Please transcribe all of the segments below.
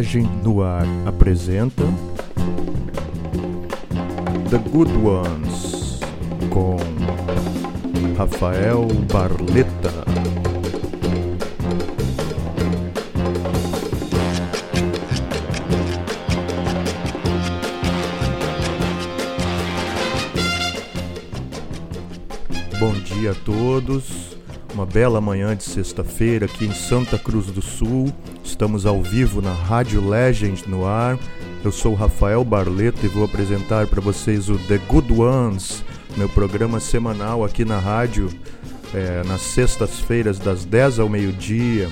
Legend no ar apresenta The Good Ones com Rafael Barleta. Bom dia a todos. Uma bela manhã de sexta-feira aqui em Santa Cruz do Sul. Estamos ao vivo na Rádio Legend no ar. Eu sou Rafael Barleto e vou apresentar para vocês o The Good Ones, meu programa semanal aqui na rádio, é, nas sextas-feiras, das 10 ao meio-dia.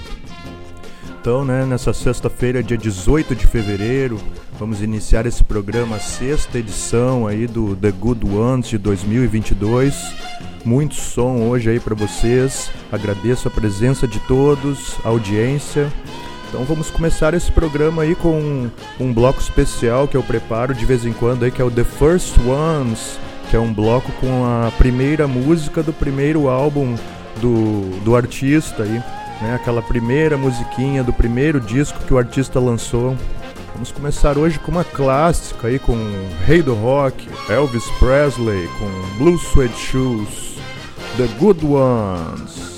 Então, né, nessa sexta-feira, dia 18 de fevereiro, vamos iniciar esse programa, sexta edição aí do The Good Ones de 2022 muito som hoje aí para vocês. Agradeço a presença de todos, a audiência. Então vamos começar esse programa aí com um, um, bloco especial que eu preparo de vez em quando aí, que é o The First Ones, que é um bloco com a primeira música do primeiro álbum do, do artista aí, né? Aquela primeira musiquinha do primeiro disco que o artista lançou. Vamos começar hoje com uma clássica aí com Rei do Rock, Elvis Presley, com Blue Suede Shoes, The Good Ones.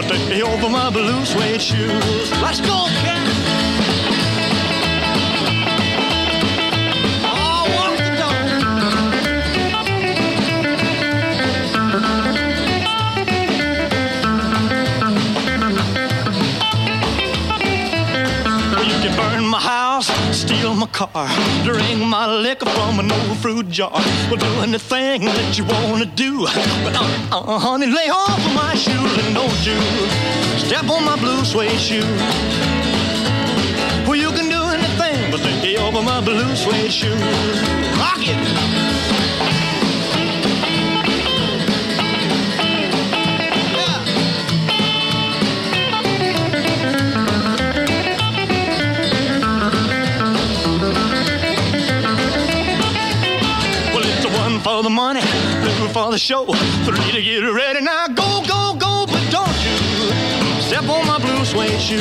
But take me over my blue suede shoes. Let's go, cat. Oh, burn my house, steal my car, drink my liquor from an old fruit jar. Well, do anything that you wanna do, but uh, uh, honey, lay off of my shoes and don't you step on my blue suede shoe. Well, you can do anything but take over my blue suede shoes. Rock it. One for the money, two for the show, three to get ready. Now go, go, go, but don't you step on my blue suede shoe.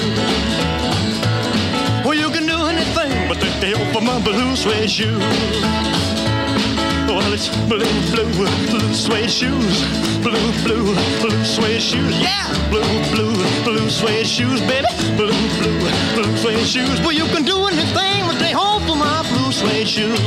Well, you can do anything but take the help of my blue suede shoe. Well, it's blue, blue, blue suede shoes. Blue, blue, blue suede shoes. Yeah, blue, blue, blue suede shoes, baby. Blue, blue, blue suede shoes. Well, you can do anything but they hope for my blue suede shoes.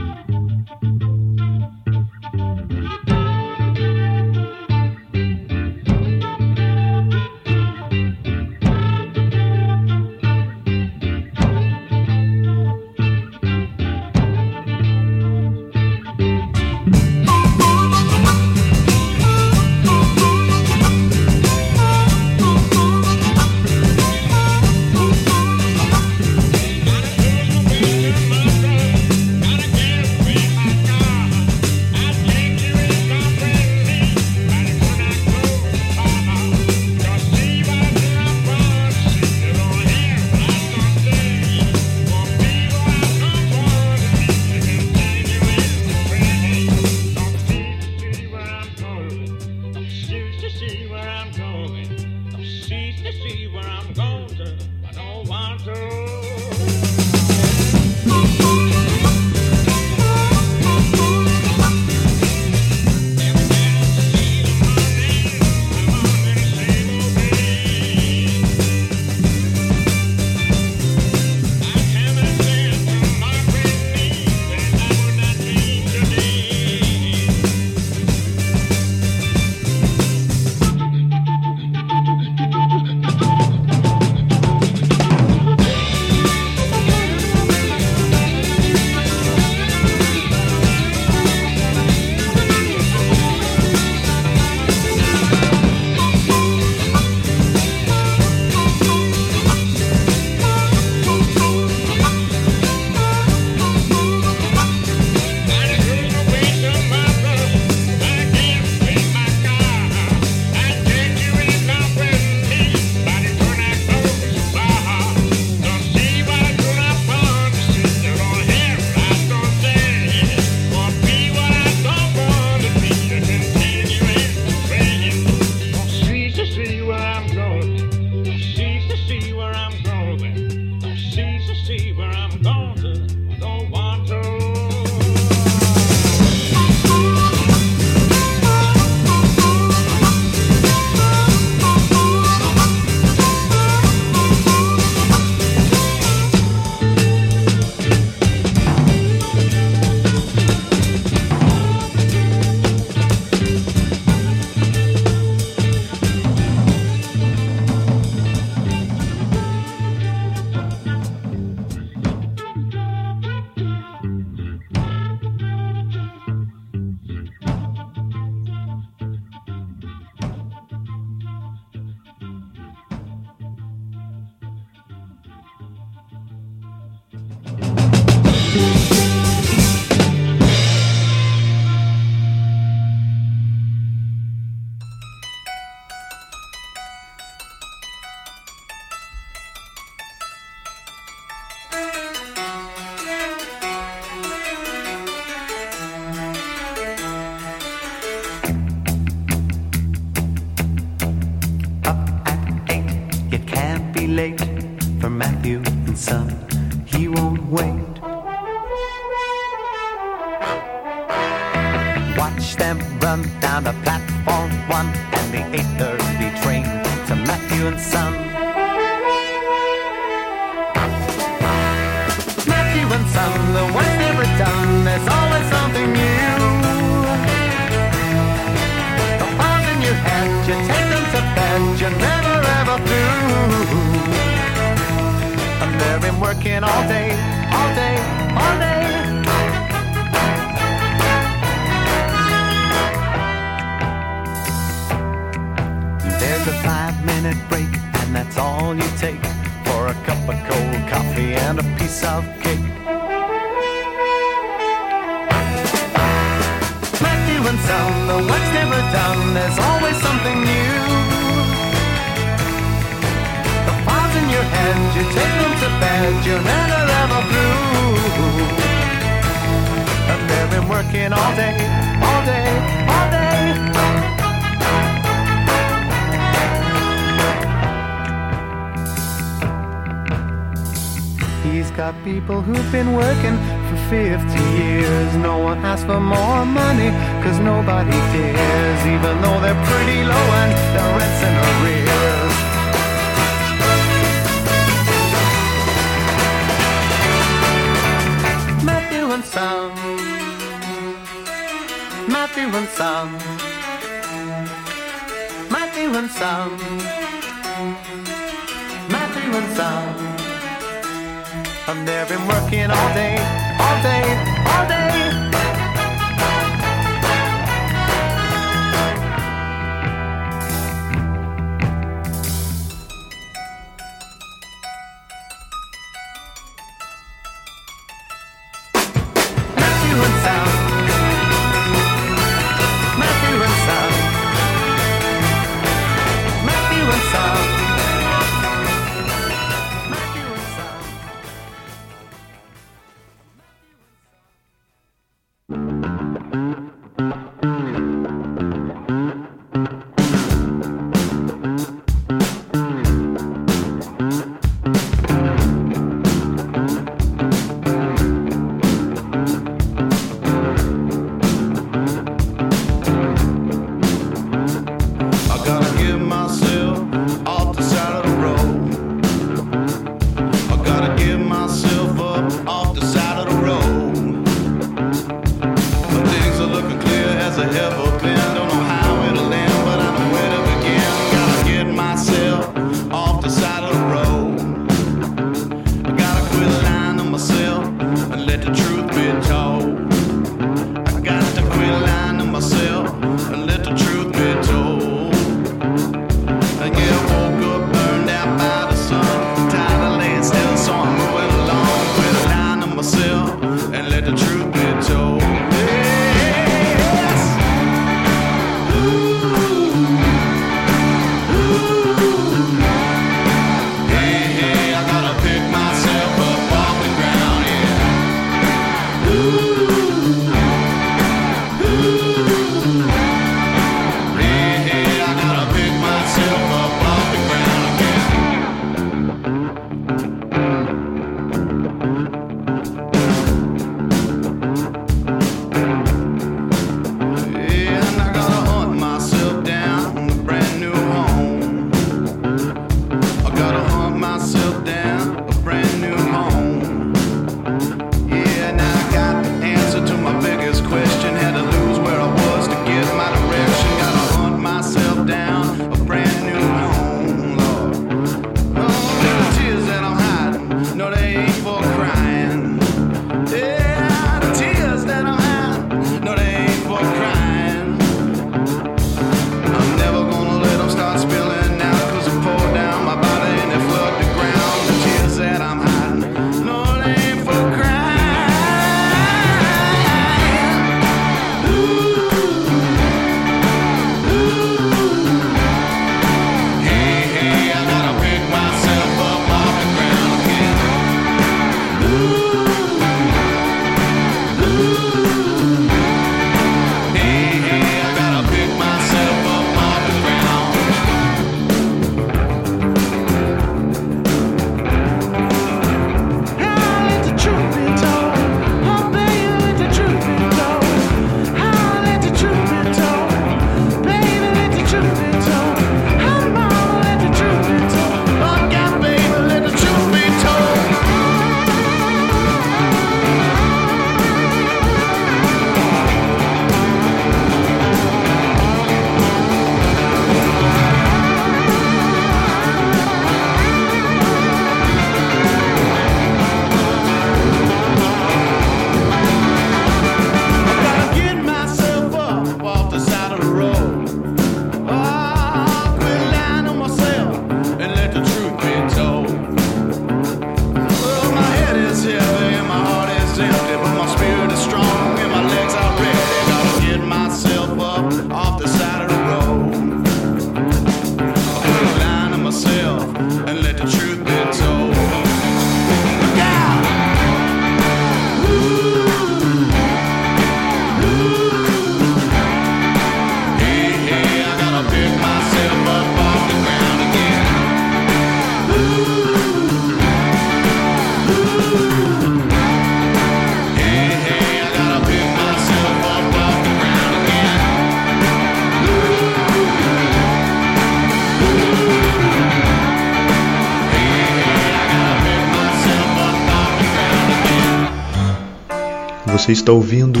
Você está ouvindo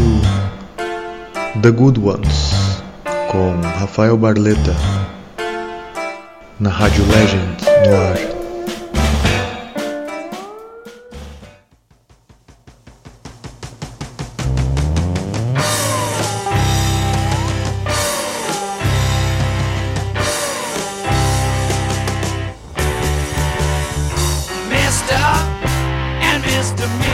The Good Ones com Rafael Barleta na Rádio Legend no ar. Mr. and Mr.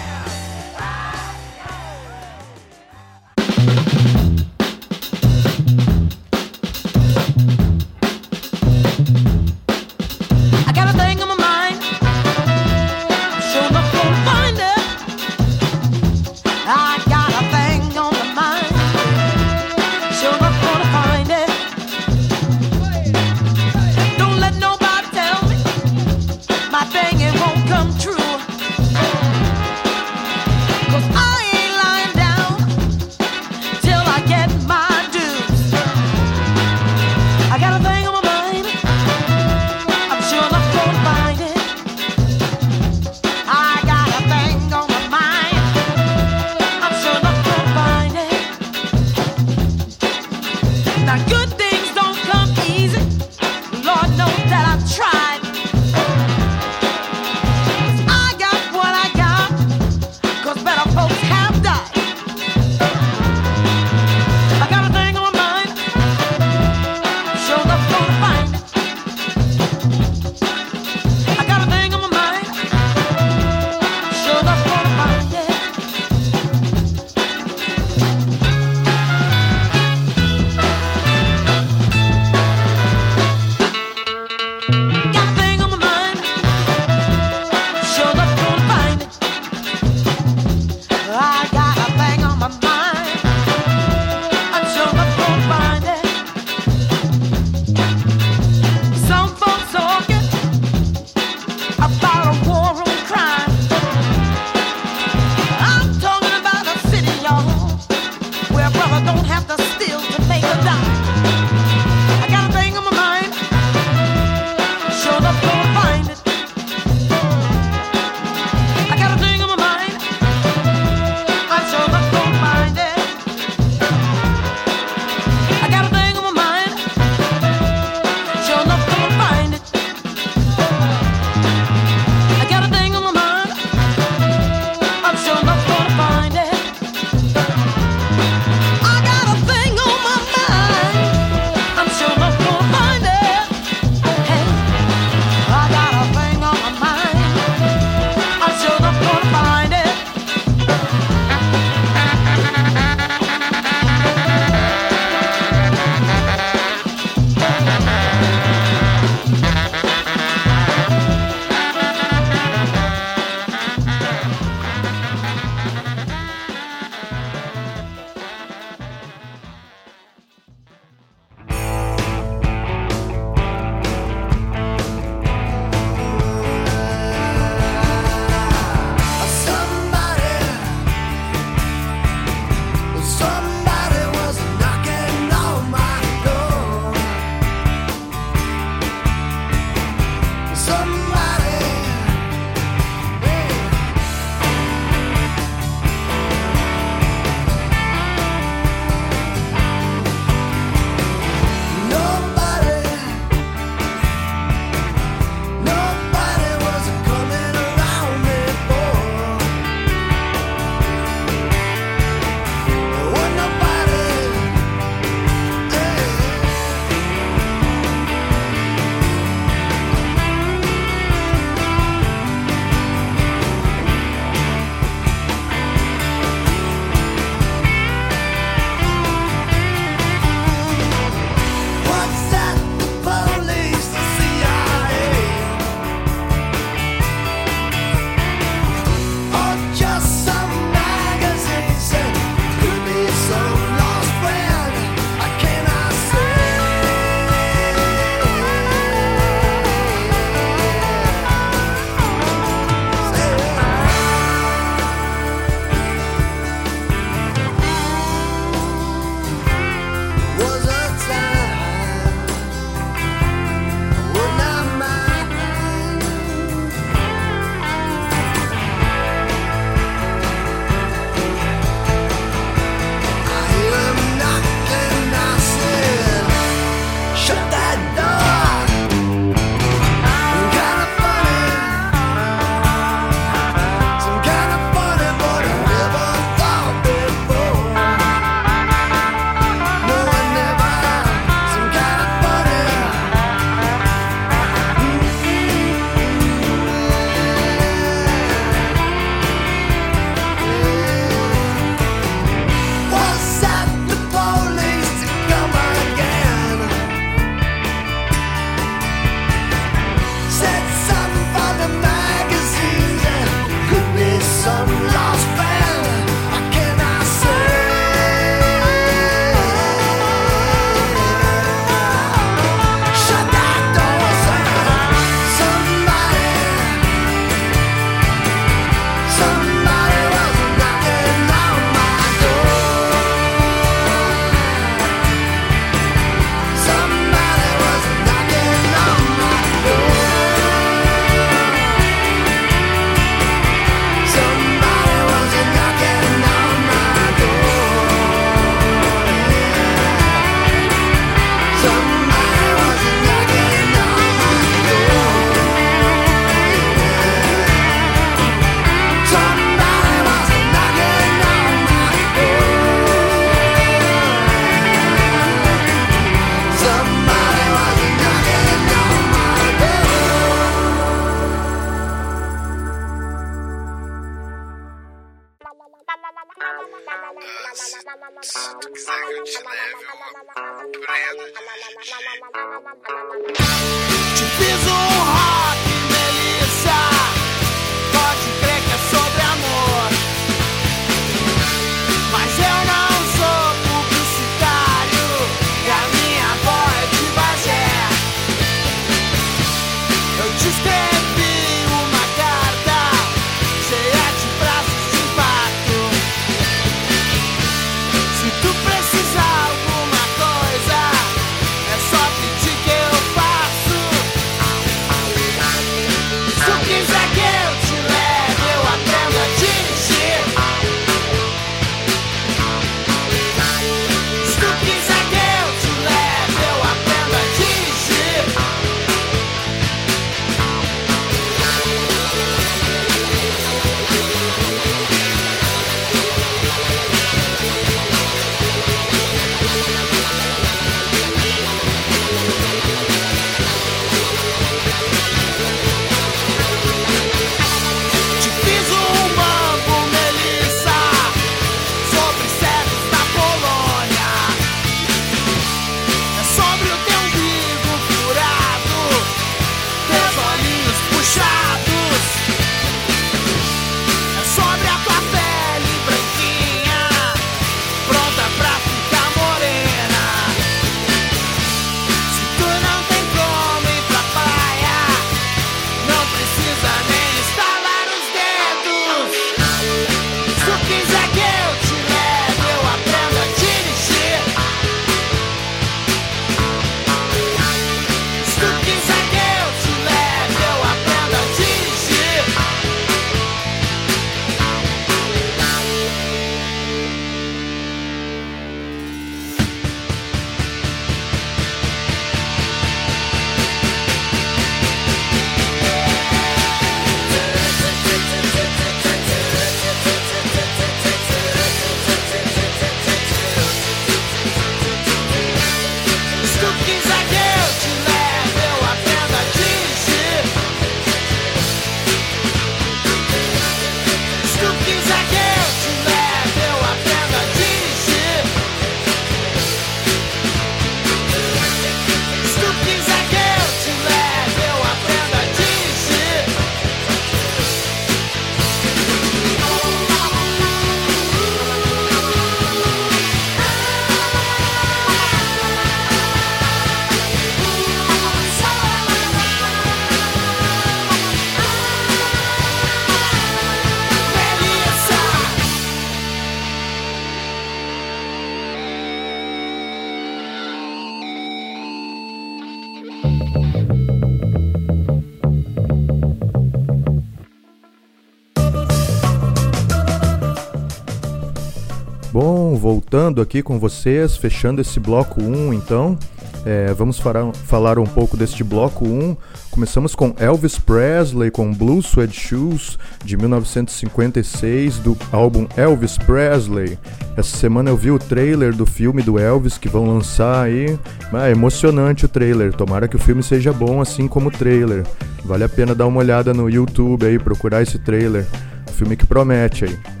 voltando aqui com vocês, fechando esse bloco 1 então. É, vamos falar, falar um pouco deste bloco 1. Começamos com Elvis Presley com Blue Suede Shoes de 1956 do álbum Elvis Presley. Essa semana eu vi o trailer do filme do Elvis que vão lançar aí. Ah, é emocionante o trailer. Tomara que o filme seja bom assim como o trailer. Vale a pena dar uma olhada no YouTube aí, procurar esse trailer. Filme que promete aí.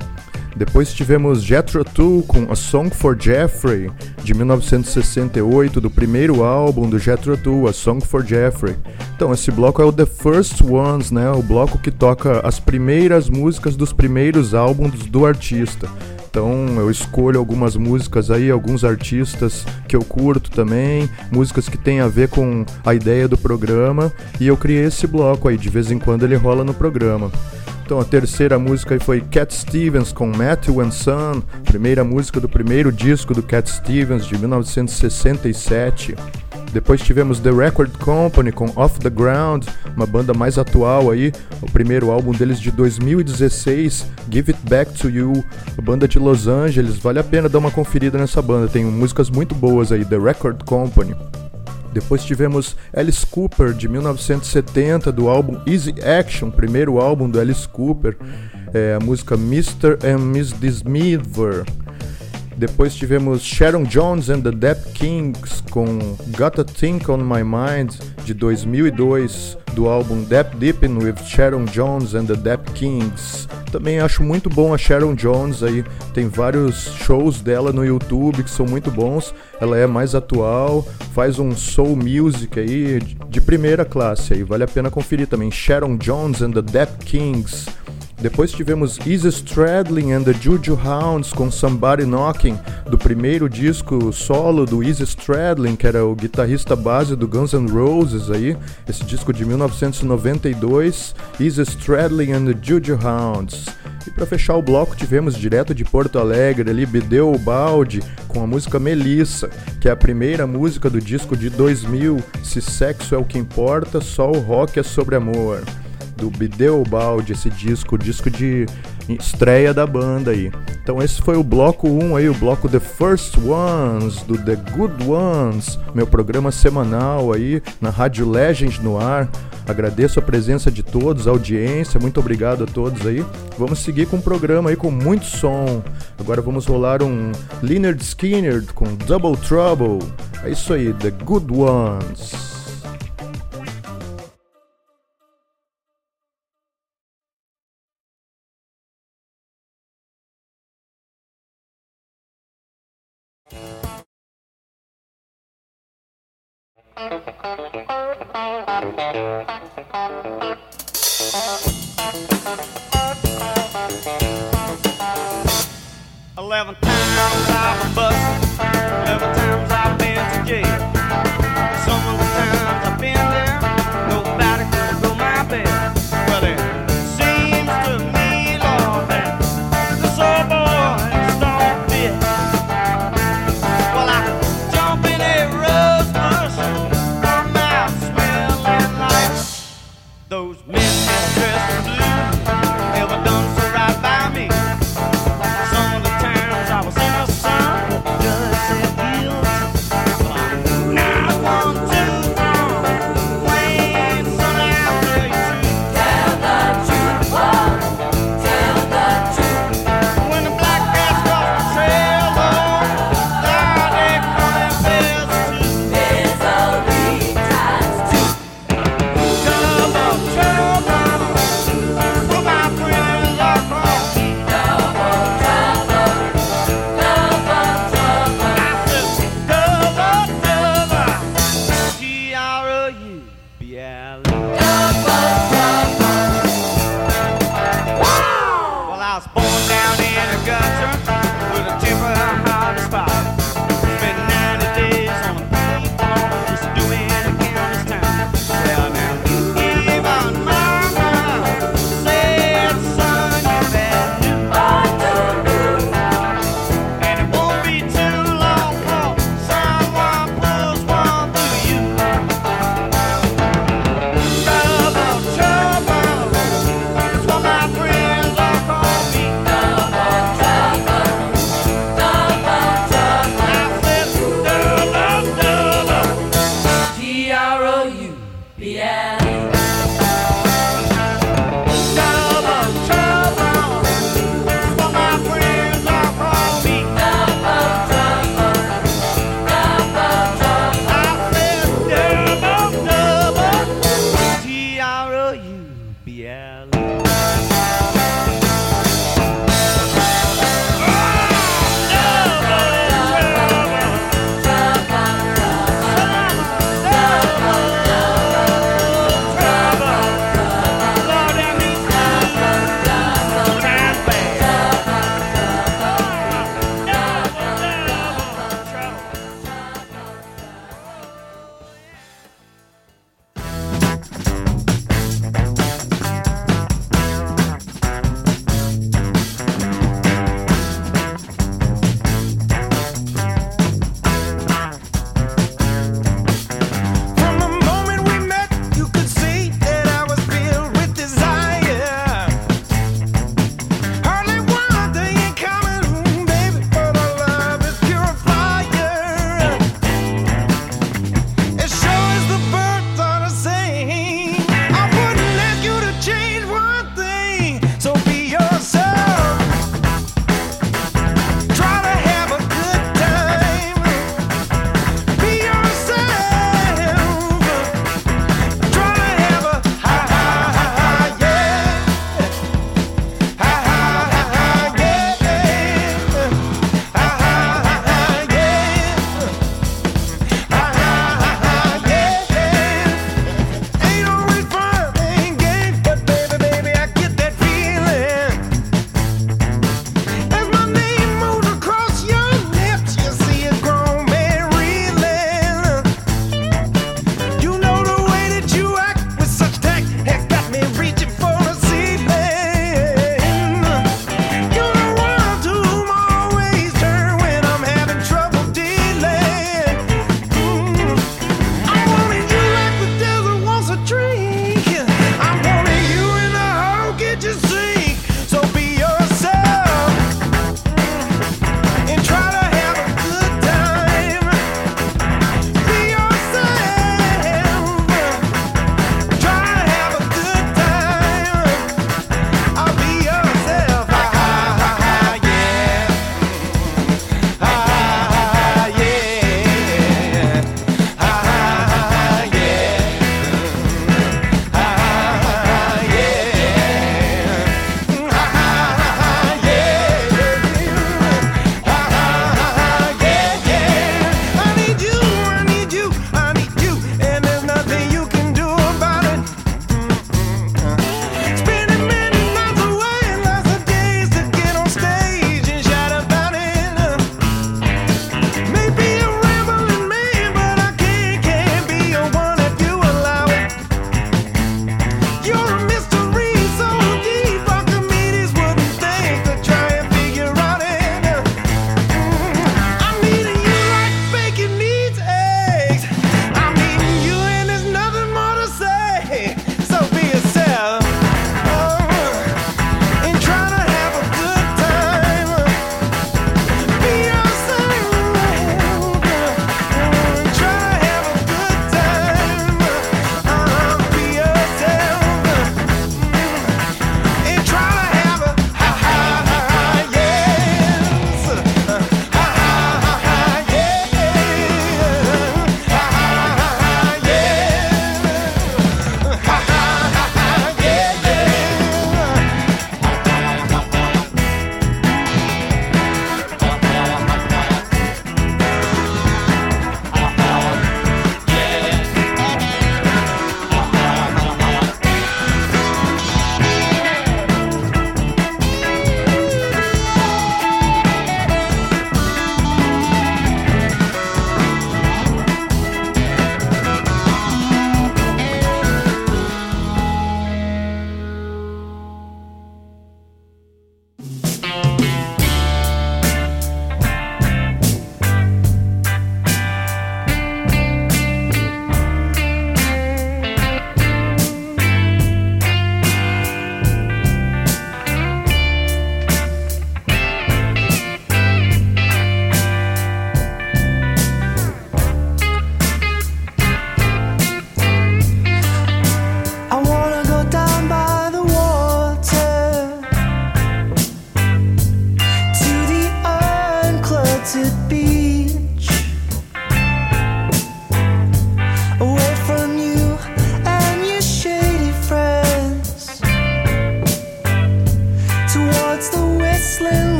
Depois tivemos Jethro Tull com A Song for Jeffrey, de 1968, do primeiro álbum do Jethro Tull, A Song for Jeffrey. Então, esse bloco é o The First Ones, né? O bloco que toca as primeiras músicas dos primeiros álbuns do artista. Então eu escolho algumas músicas aí, alguns artistas que eu curto também, músicas que tem a ver com a ideia do programa, e eu criei esse bloco aí, de vez em quando ele rola no programa. Então a terceira música foi Cat Stevens com Matthew and Son, primeira música do primeiro disco do Cat Stevens de 1967. Depois tivemos The Record Company com Off the Ground, uma banda mais atual aí, o primeiro álbum deles de 2016, Give It Back to You, a banda de Los Angeles. Vale a pena dar uma conferida nessa banda, tem músicas muito boas aí, The Record Company. Depois tivemos Alice Cooper, de 1970, do álbum Easy Action, primeiro álbum do Alice Cooper, é, a música Mr. and Miss Dismiver. Depois tivemos Sharon Jones and the Dap Kings com Gotta Think on My Mind, de 2002, do álbum Dap Deepin with Sharon Jones and the Dap Kings. Também acho muito bom a Sharon Jones aí. Tem vários shows dela no YouTube que são muito bons. Ela é mais atual, faz um soul music aí de primeira classe aí. Vale a pena conferir também. Sharon Jones and the Dead Kings. Depois tivemos Easy Stradlin and the Juju Hounds com Somebody Knocking, do primeiro disco solo do Easy Stradlin, que era o guitarrista base do Guns N' Roses aí, esse disco de 1992, Easy Stradlin and the Juju Hounds. E para fechar o bloco tivemos direto de Porto Alegre ali Bideu Balde com a música Melissa, que é a primeira música do disco de 2000, Se Sexo é o que Importa, Só o Rock é sobre Amor do Bideu Balde, esse disco, disco de estreia da banda aí. Então esse foi o bloco 1 aí, o bloco The First Ones, do The Good Ones, meu programa semanal aí na Rádio Legend no ar. Agradeço a presença de todos, a audiência, muito obrigado a todos aí. Vamos seguir com o programa aí com muito som. Agora vamos rolar um Leonard Skinner com Double Trouble. É isso aí, The Good Ones. Eleven times I've busted,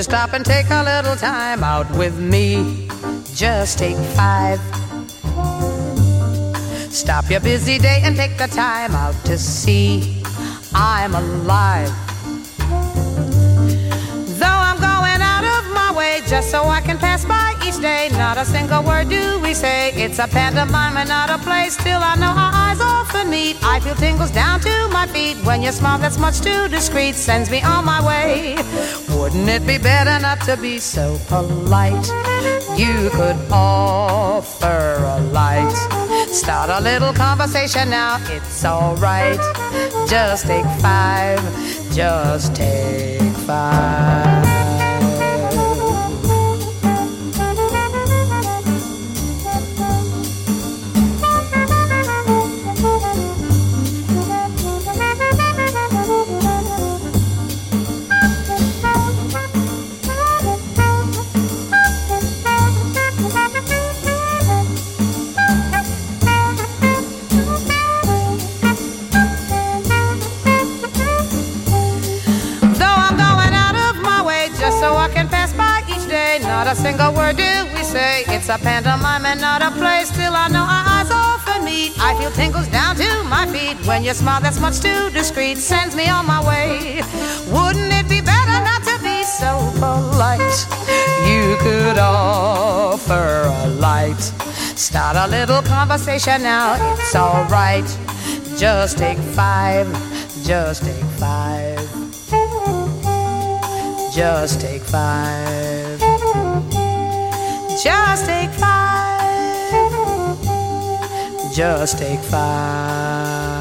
Won't stop and take a little time out with me? Just take five. Stop your busy day and take the time out to see I'm alive. Though I'm going out of my way just so I can pass by each day, not a single word do we say. It's a pantomime and not a play. Still, I know our eyes often meet. I feel tingles down to my feet when your smile that's much too discreet sends me on my way. Wouldn't it be better not to be so polite? You could offer a light. Start a little conversation now, it's alright. Just take five, just take five. Not a single word do we say. It's a pantomime and not a play. Still, I know our eyes often meet. I feel tingles down to my feet when your smile that's much too discreet sends me on my way. Wouldn't it be better not to be so polite? You could offer a light. Start a little conversation now, it's alright. Just take five, just take five. Just take five. Just take five. Just take five.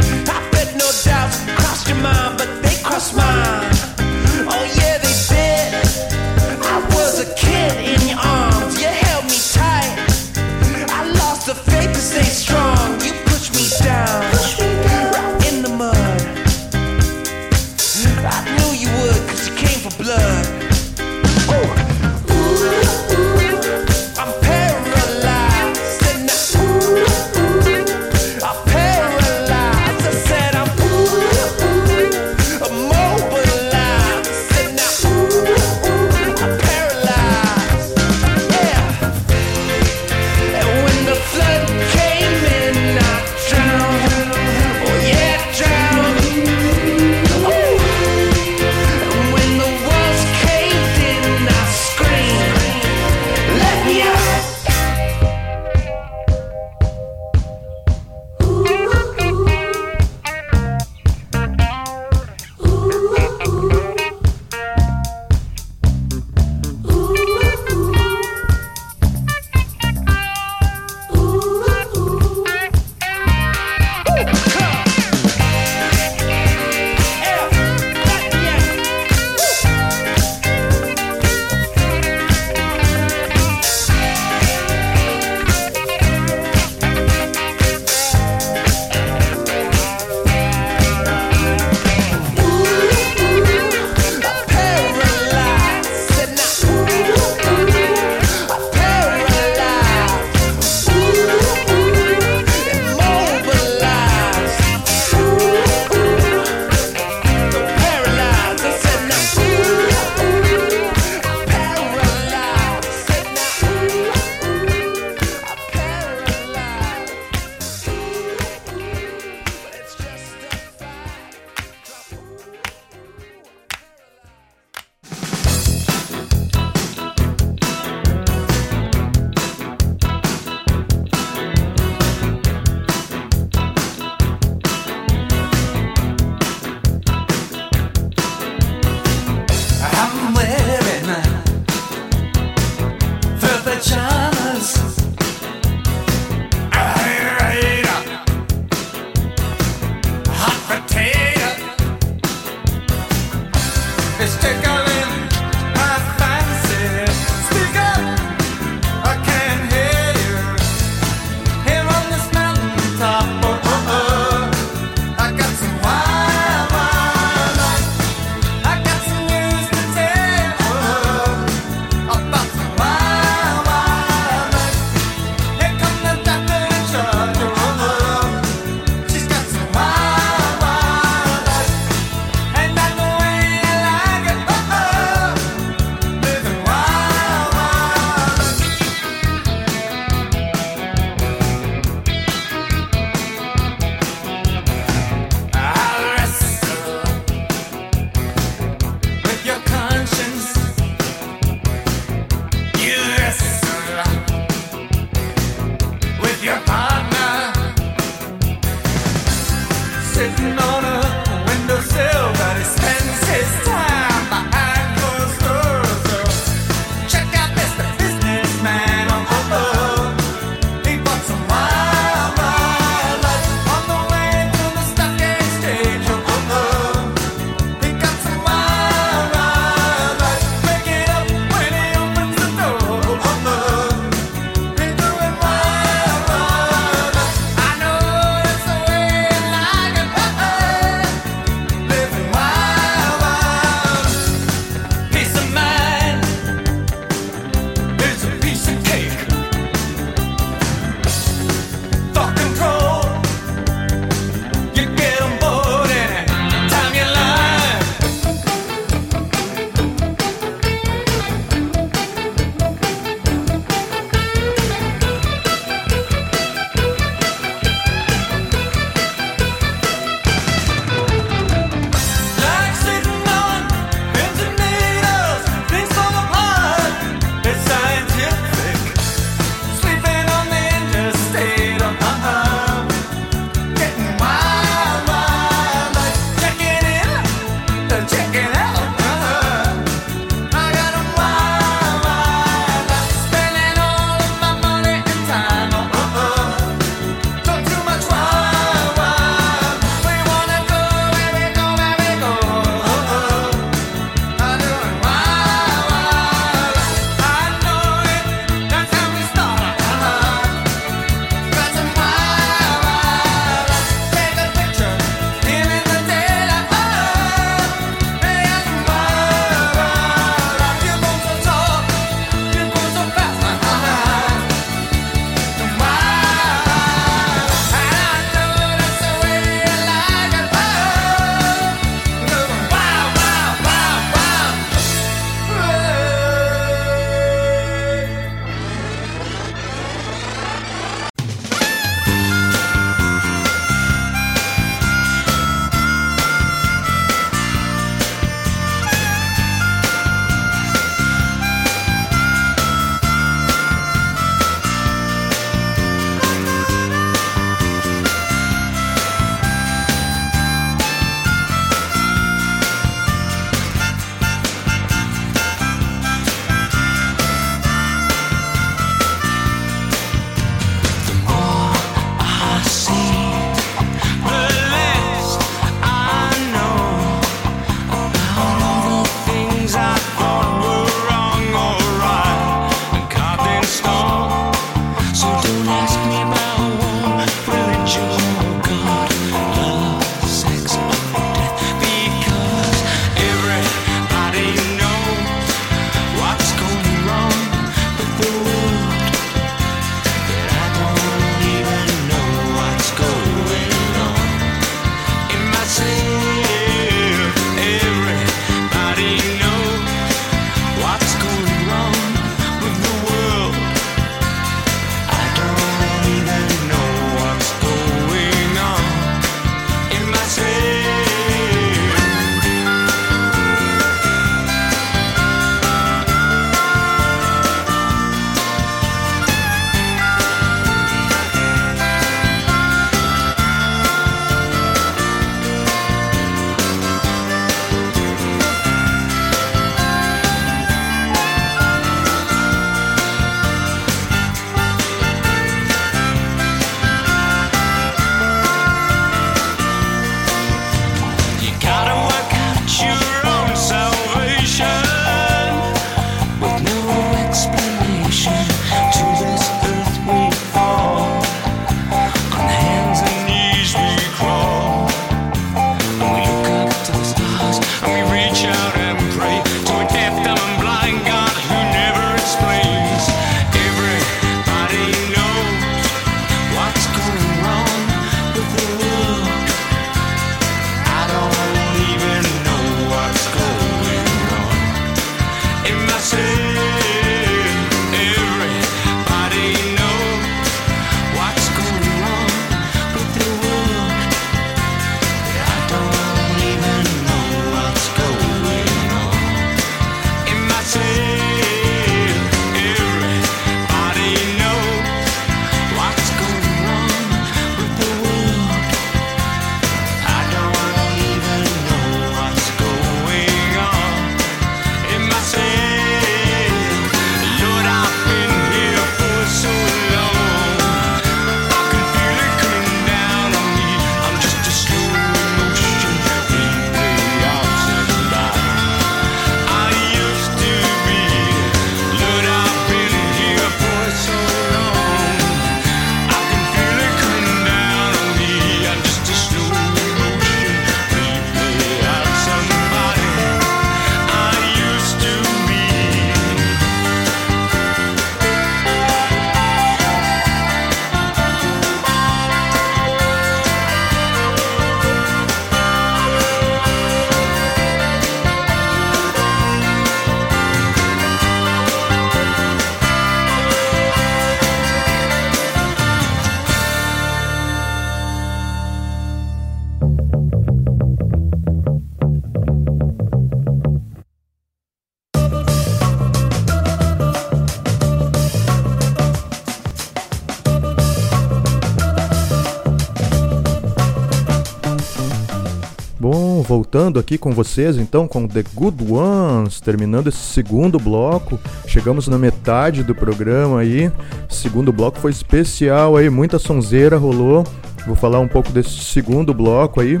Voltando aqui com vocês então com The Good Ones, terminando esse segundo bloco. Chegamos na metade do programa aí. Segundo bloco foi especial aí, muita sonzeira rolou. Vou falar um pouco desse segundo bloco aí.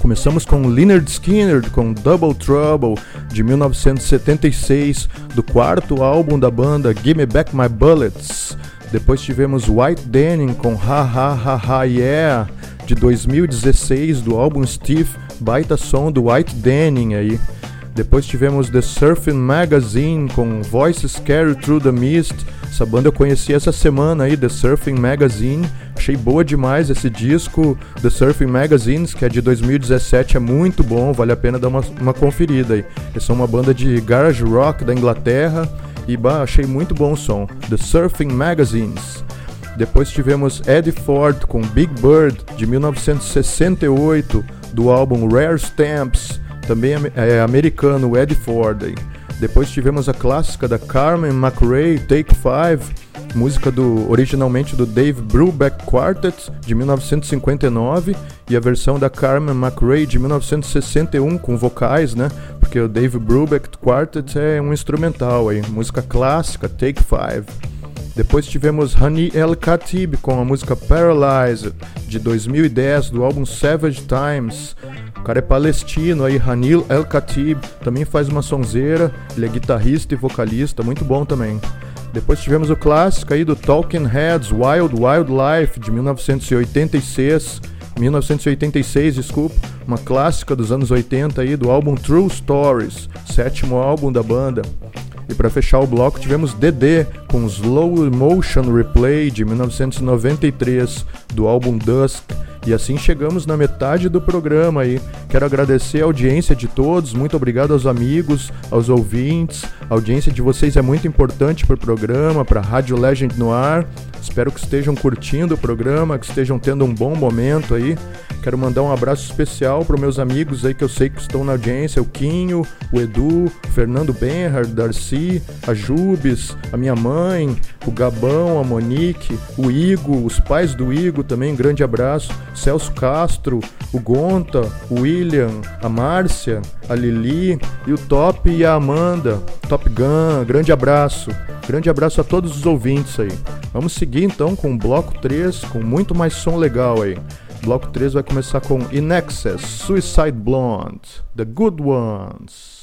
Começamos com Leonard Skinner com Double Trouble de 1976, do quarto álbum da banda Gimme Back My Bullets. Depois tivemos White Denim com Ha Ha Ha Ha Yeah de 2016 do álbum Steve, baita som do White Denim aí. Depois tivemos The Surfing Magazine com Voices Carry Through the Mist. Essa banda eu conheci essa semana aí, The Surfing Magazine. Achei boa demais esse disco, The Surfing Magazines, que é de 2017, é muito bom, vale a pena dar uma, uma conferida aí. Eles são uma banda de garage rock da Inglaterra e bah, achei muito bom o som. The Surfing Magazines. Depois tivemos Eddie Ford com Big Bird de 1968 do álbum Rare Stamps, também é americano Eddie Ford. Aí. Depois tivemos a clássica da Carmen McRae Take Five, música do originalmente do Dave Brubeck Quartet de 1959 e a versão da Carmen McRae de 1961 com vocais, né? Porque o Dave Brubeck Quartet é um instrumental aí, música clássica Take Five. Depois tivemos Hani El Khatib com a música Paralyzed de 2010 do álbum Savage Times. O cara é palestino aí, Hanil El Khatib, também faz uma sonzeira, ele é guitarrista e vocalista, muito bom também. Depois tivemos o clássico aí do Talking Heads, Wild Wild Life de 1986. 1986, desculpa, uma clássica dos anos 80 aí do álbum True Stories, sétimo álbum da banda. E para fechar o bloco tivemos DD com Slow Motion Replay de 1993 do álbum Dusk. E assim chegamos na metade do programa aí. Quero agradecer a audiência de todos, muito obrigado aos amigos, aos ouvintes. A audiência de vocês é muito importante para o programa, para a Rádio Legend no ar. Espero que estejam curtindo o programa, que estejam tendo um bom momento aí. Quero mandar um abraço especial para meus amigos aí que eu sei que estão na audiência, o Quinho, o Edu, o Fernando Benhard, Darcy, a Jubes, a minha mãe, o Gabão, a Monique, o Igo, os pais do Igo também, grande abraço. Celso Castro, o Gonta, o William, a Márcia, a Lili e o Top e a Amanda. Top Gun, grande abraço. Grande abraço a todos os ouvintes aí. Vamos seguir então com o bloco 3, com muito mais som legal aí. Bloco 3 vai começar com In Excess, Suicide Blonde, The Good Ones.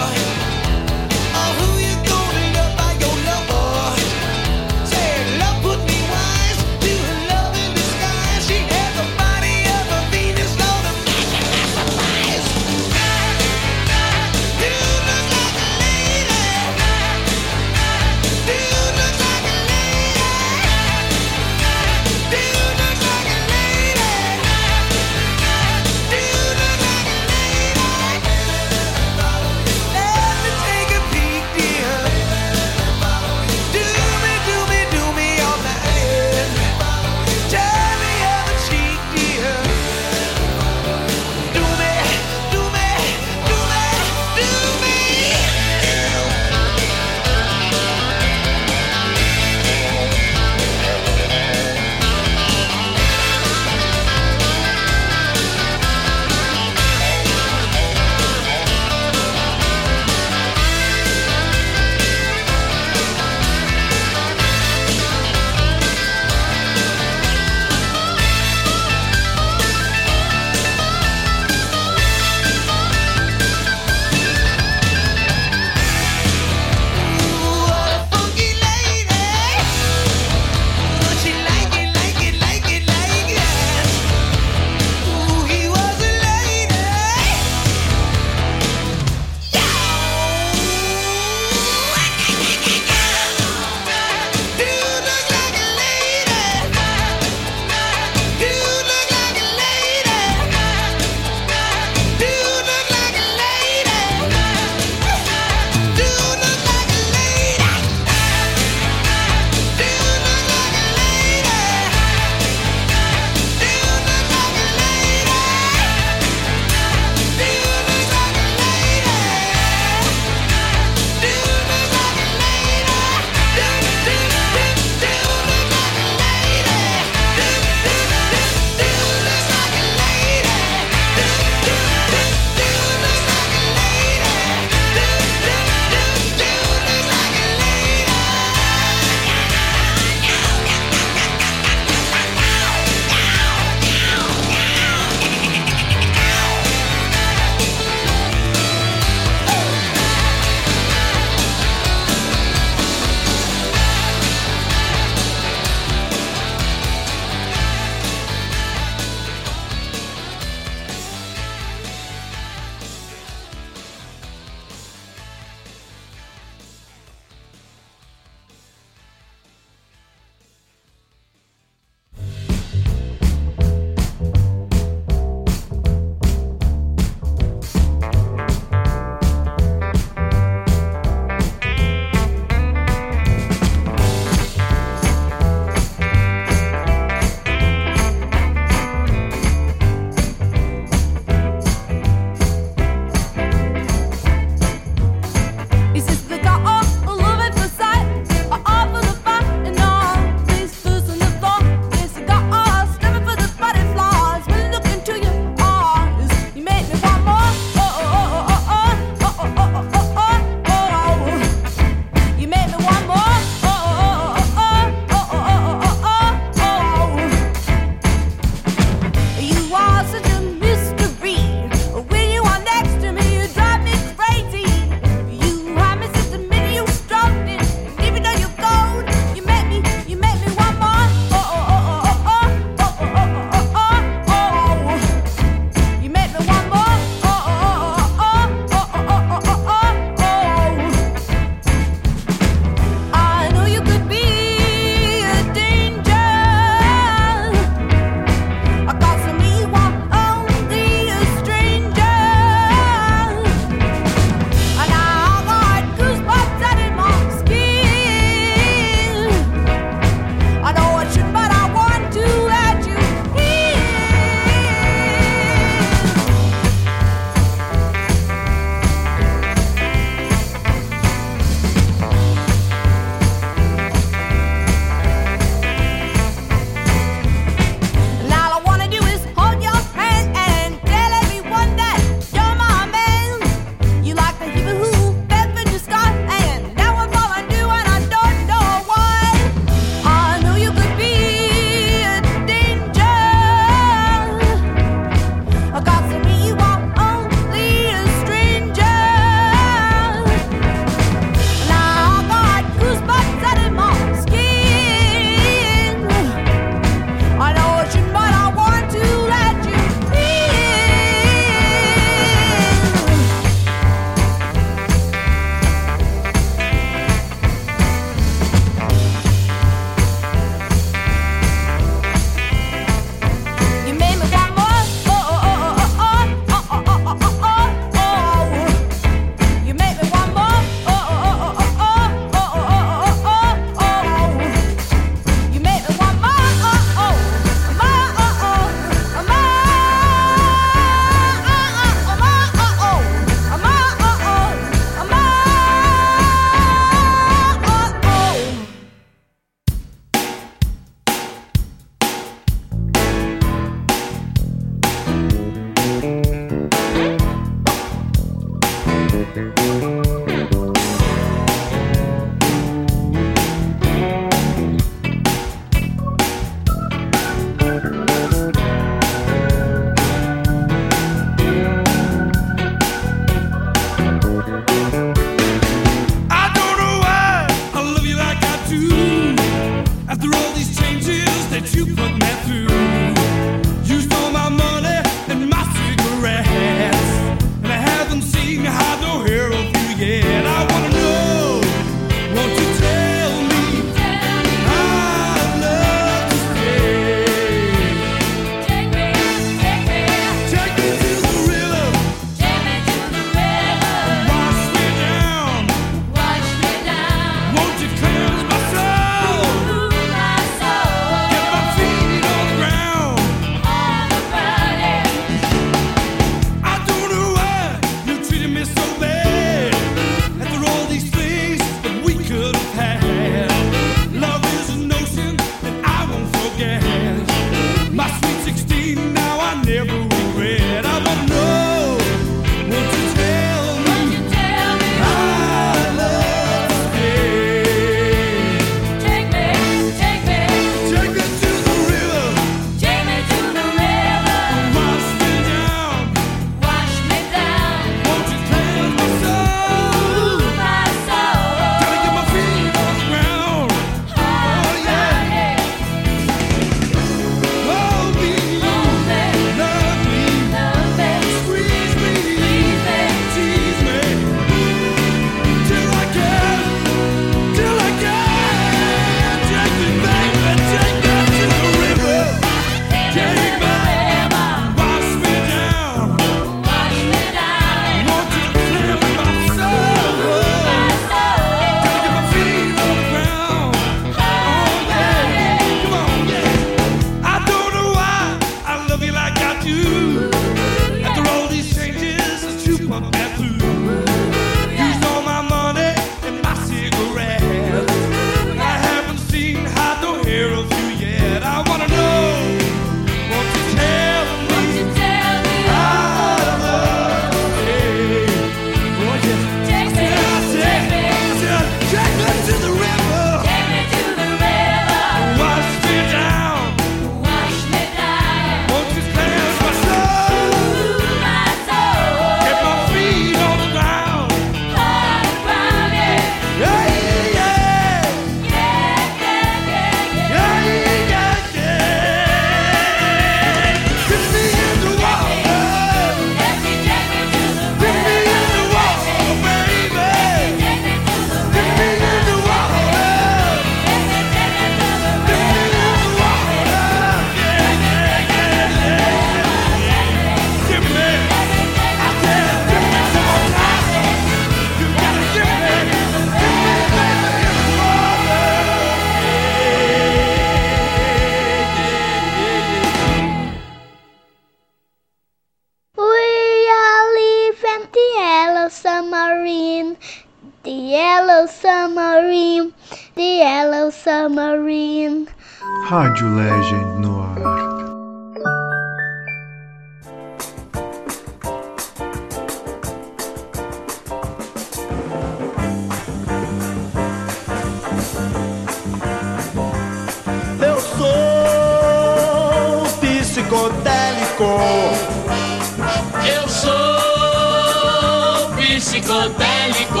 Psicodélico.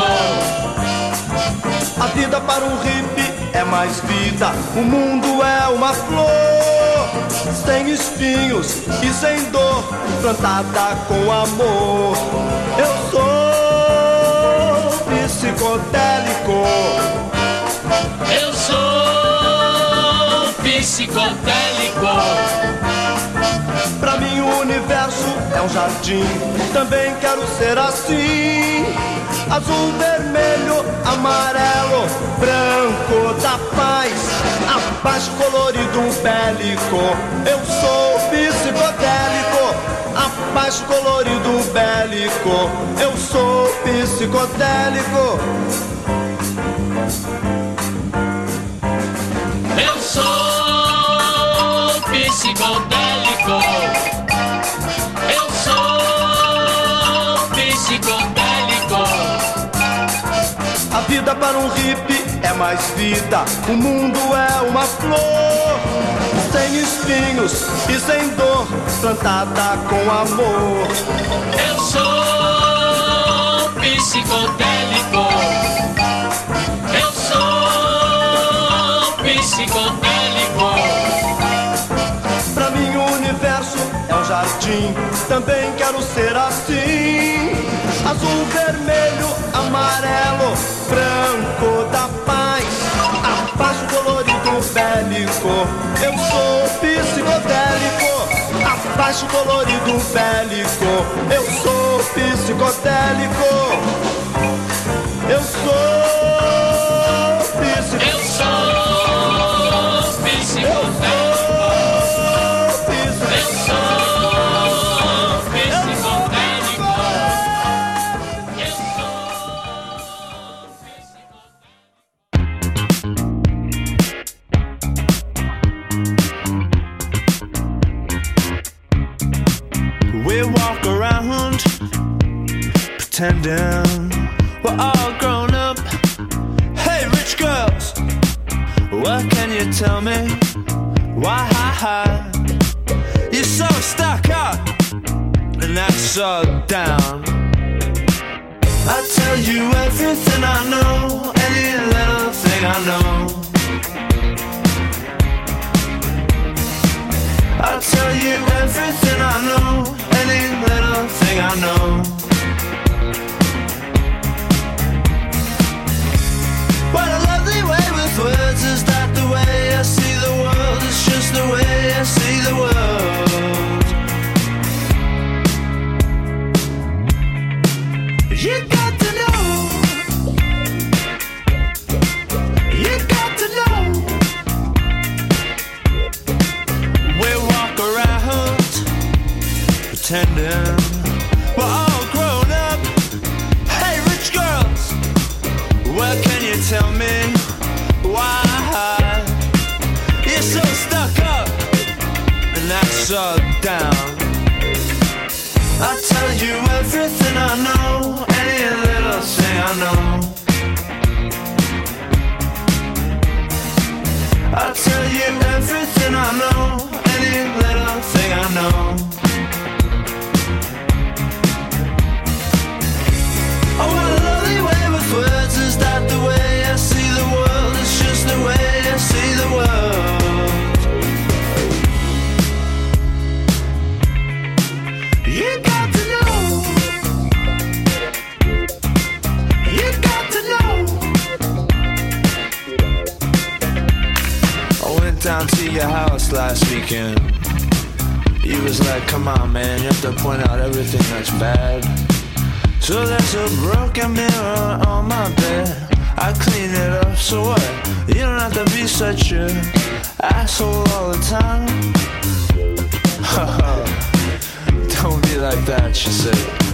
A vida para um hippie é mais vida. O mundo é uma flor, sem espinhos e sem dor, plantada com amor. Eu sou psicodélico. Eu sou psicodélico. Pra mim o universo é um jardim, também quero ser assim. Azul, vermelho, amarelo, branco da paz, a paz colorido bélico. Eu sou psicodélico, a paz colorido bélico. Eu sou psicodélico. Eu sou psicodélico. Eu sou psicodélico. A vida para um hippie é mais vida. O mundo é uma flor, sem espinhos e sem dor, plantada com amor. Eu sou psicodélico. Eu sou psicodélico. Também quero ser assim. Azul, vermelho, amarelo, branco da paz, a paz colorido bélico. Eu sou psicodélico, a paz colorido bélico. Eu sou psicodélico. Eu sou pretending we're all grown up. Hey, rich girls, what can you tell me? Why you're so stuck up and that's so down? I tell you everything I know, any little thing I know. I'll tell you everything I know, any little thing I know. Words is that the way I see the world is just the way I see the world. You got to know. You got to know. We walk around pretending we're all that's down? I tell you everything I know, any little thing I know. I tell you everything I know, any little thing I know. Come on, man, you have to point out everything that's bad. So there's a broken mirror on my bed. I clean it up, so what? You don't have to be such a asshole all the time. Don't be like that, she said.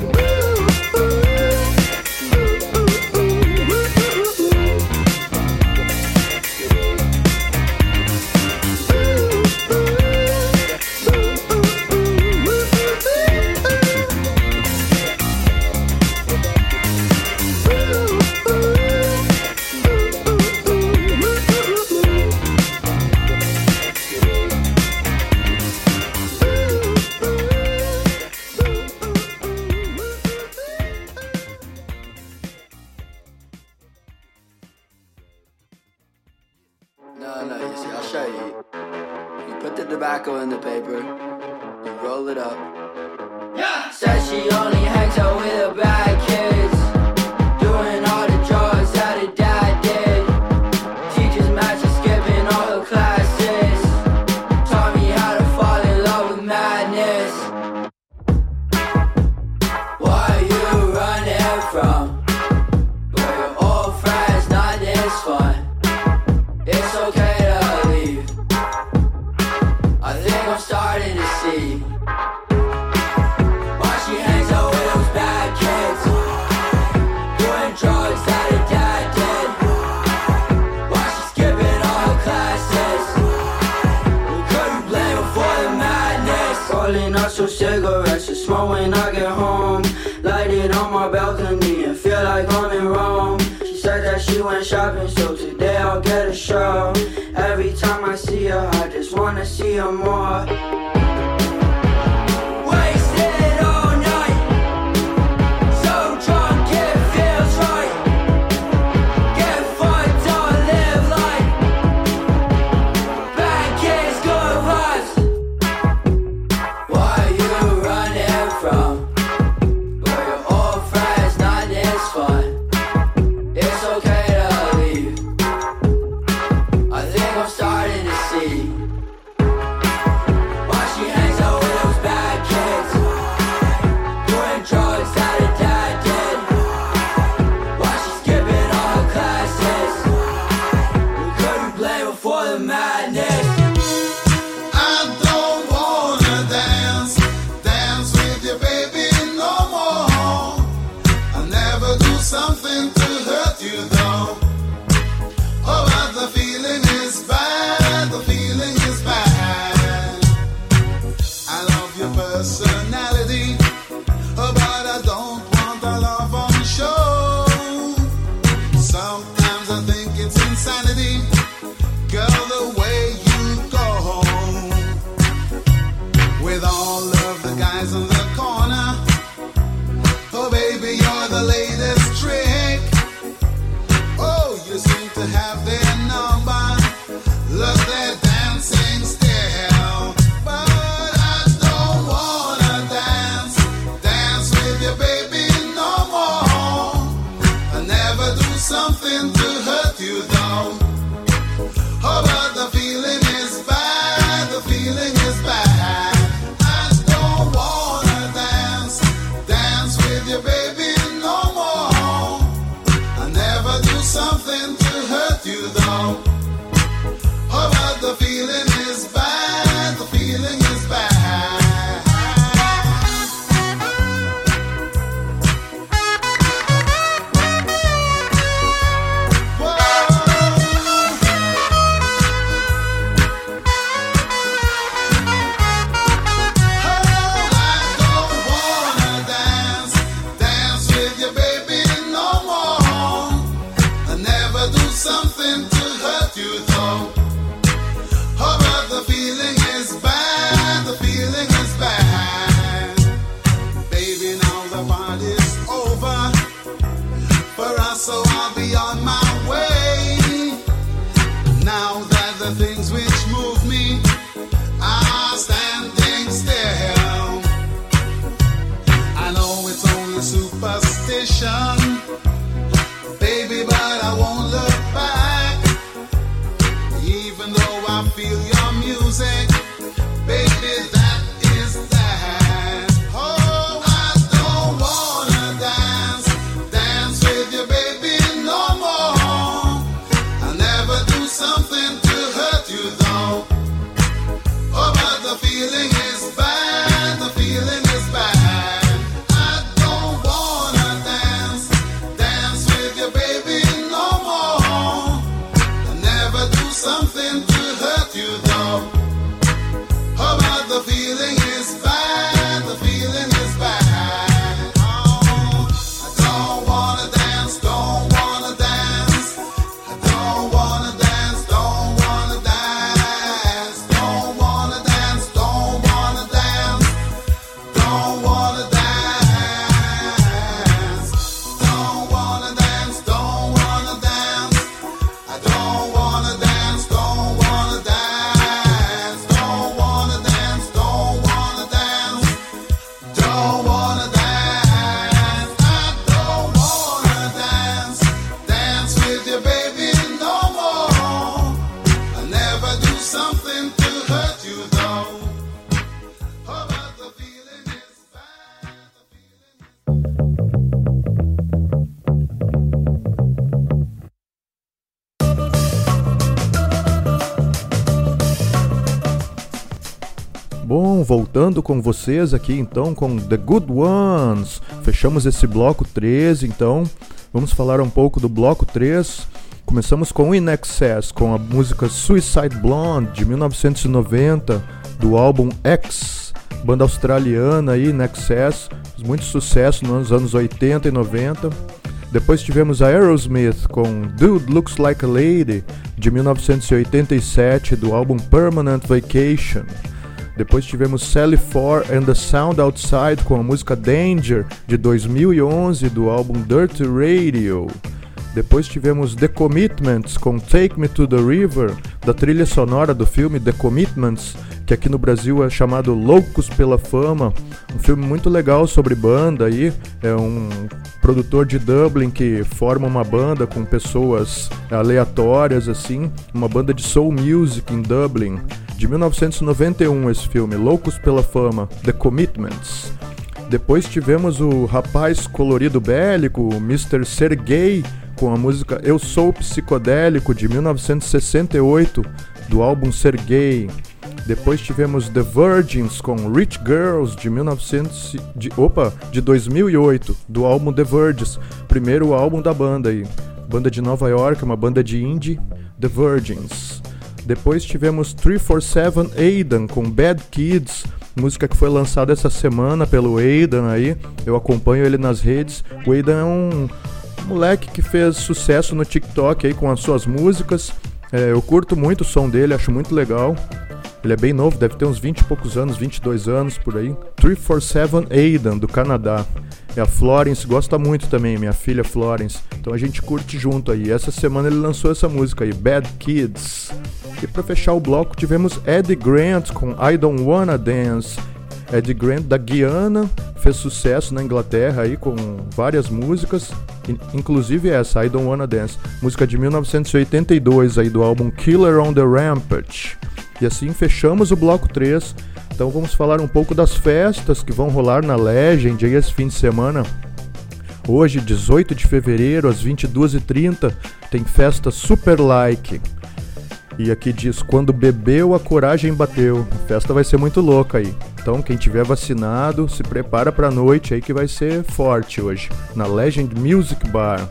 Guys in the voltando com vocês aqui então com The Good Ones. Fechamos esse bloco 3, então vamos falar um pouco do bloco 3. Começamos com In Excess, com a música Suicide Blonde de 1990, do álbum X, banda australiana aí, In Excess, muito sucesso nos anos 80 e 90. Depois tivemos a Aerosmith com Dude Looks Like a Lady de 1987 do álbum Permanent Vacation. Depois tivemos Sally Four and the Sound Outside com a música Danger de 2011 do álbum Dirty Radio. Depois tivemos The Commitments com Take Me to the River, da trilha sonora do filme The Commitments, que aqui no Brasil é chamado Loucos pela Fama. Um filme muito legal sobre banda aí. É um produtor de Dublin que forma uma banda com pessoas aleatórias assim, uma banda de soul music em Dublin. De 1991 esse filme, Loucos pela Fama, The Commitments. Depois tivemos o rapaz colorido bélico, Mr. Sergei, com a música Eu Sou Psicodélico de 1968, do álbum Sergei. Depois tivemos The Virgins com Rich Girls de 1900 de, opa, de 2008, do álbum The Virgins, primeiro álbum da banda aí. Banda de Nova York, uma banda de indie, The Virgins. Depois tivemos 347 Aidan com Bad Kids, música que foi lançada essa semana pelo Aidan aí. Eu acompanho ele nas redes. O Aidan é um moleque que fez sucesso no TikTok aí com as suas músicas. É, eu curto muito o som dele, acho muito legal. Ele é bem novo, deve ter uns 20 e poucos anos, 22 anos por aí. 347 Aidan, do Canadá. E a Florence gosta muito também, minha filha Florence. Então a gente curte junto aí. Essa semana ele lançou essa música aí, Bad Kids. E para fechar o bloco tivemos Eddie Grant com I Don't Wanna Dance. Eddie Grant da Guiana fez sucesso na Inglaterra aí com várias músicas, inclusive essa I Don't Wanna Dance, música de 1982 aí do álbum Killer on the Rampage. E assim fechamos o bloco 3. Então vamos falar um pouco das festas que vão rolar na Legend aí esse fim de semana. Hoje, 18 de fevereiro, às 22h30, tem festa Super Like. E aqui diz: quando bebeu, a coragem bateu. A festa vai ser muito louca aí. Então, quem tiver vacinado, se prepara pra noite aí que vai ser forte hoje, na Legend Music Bar.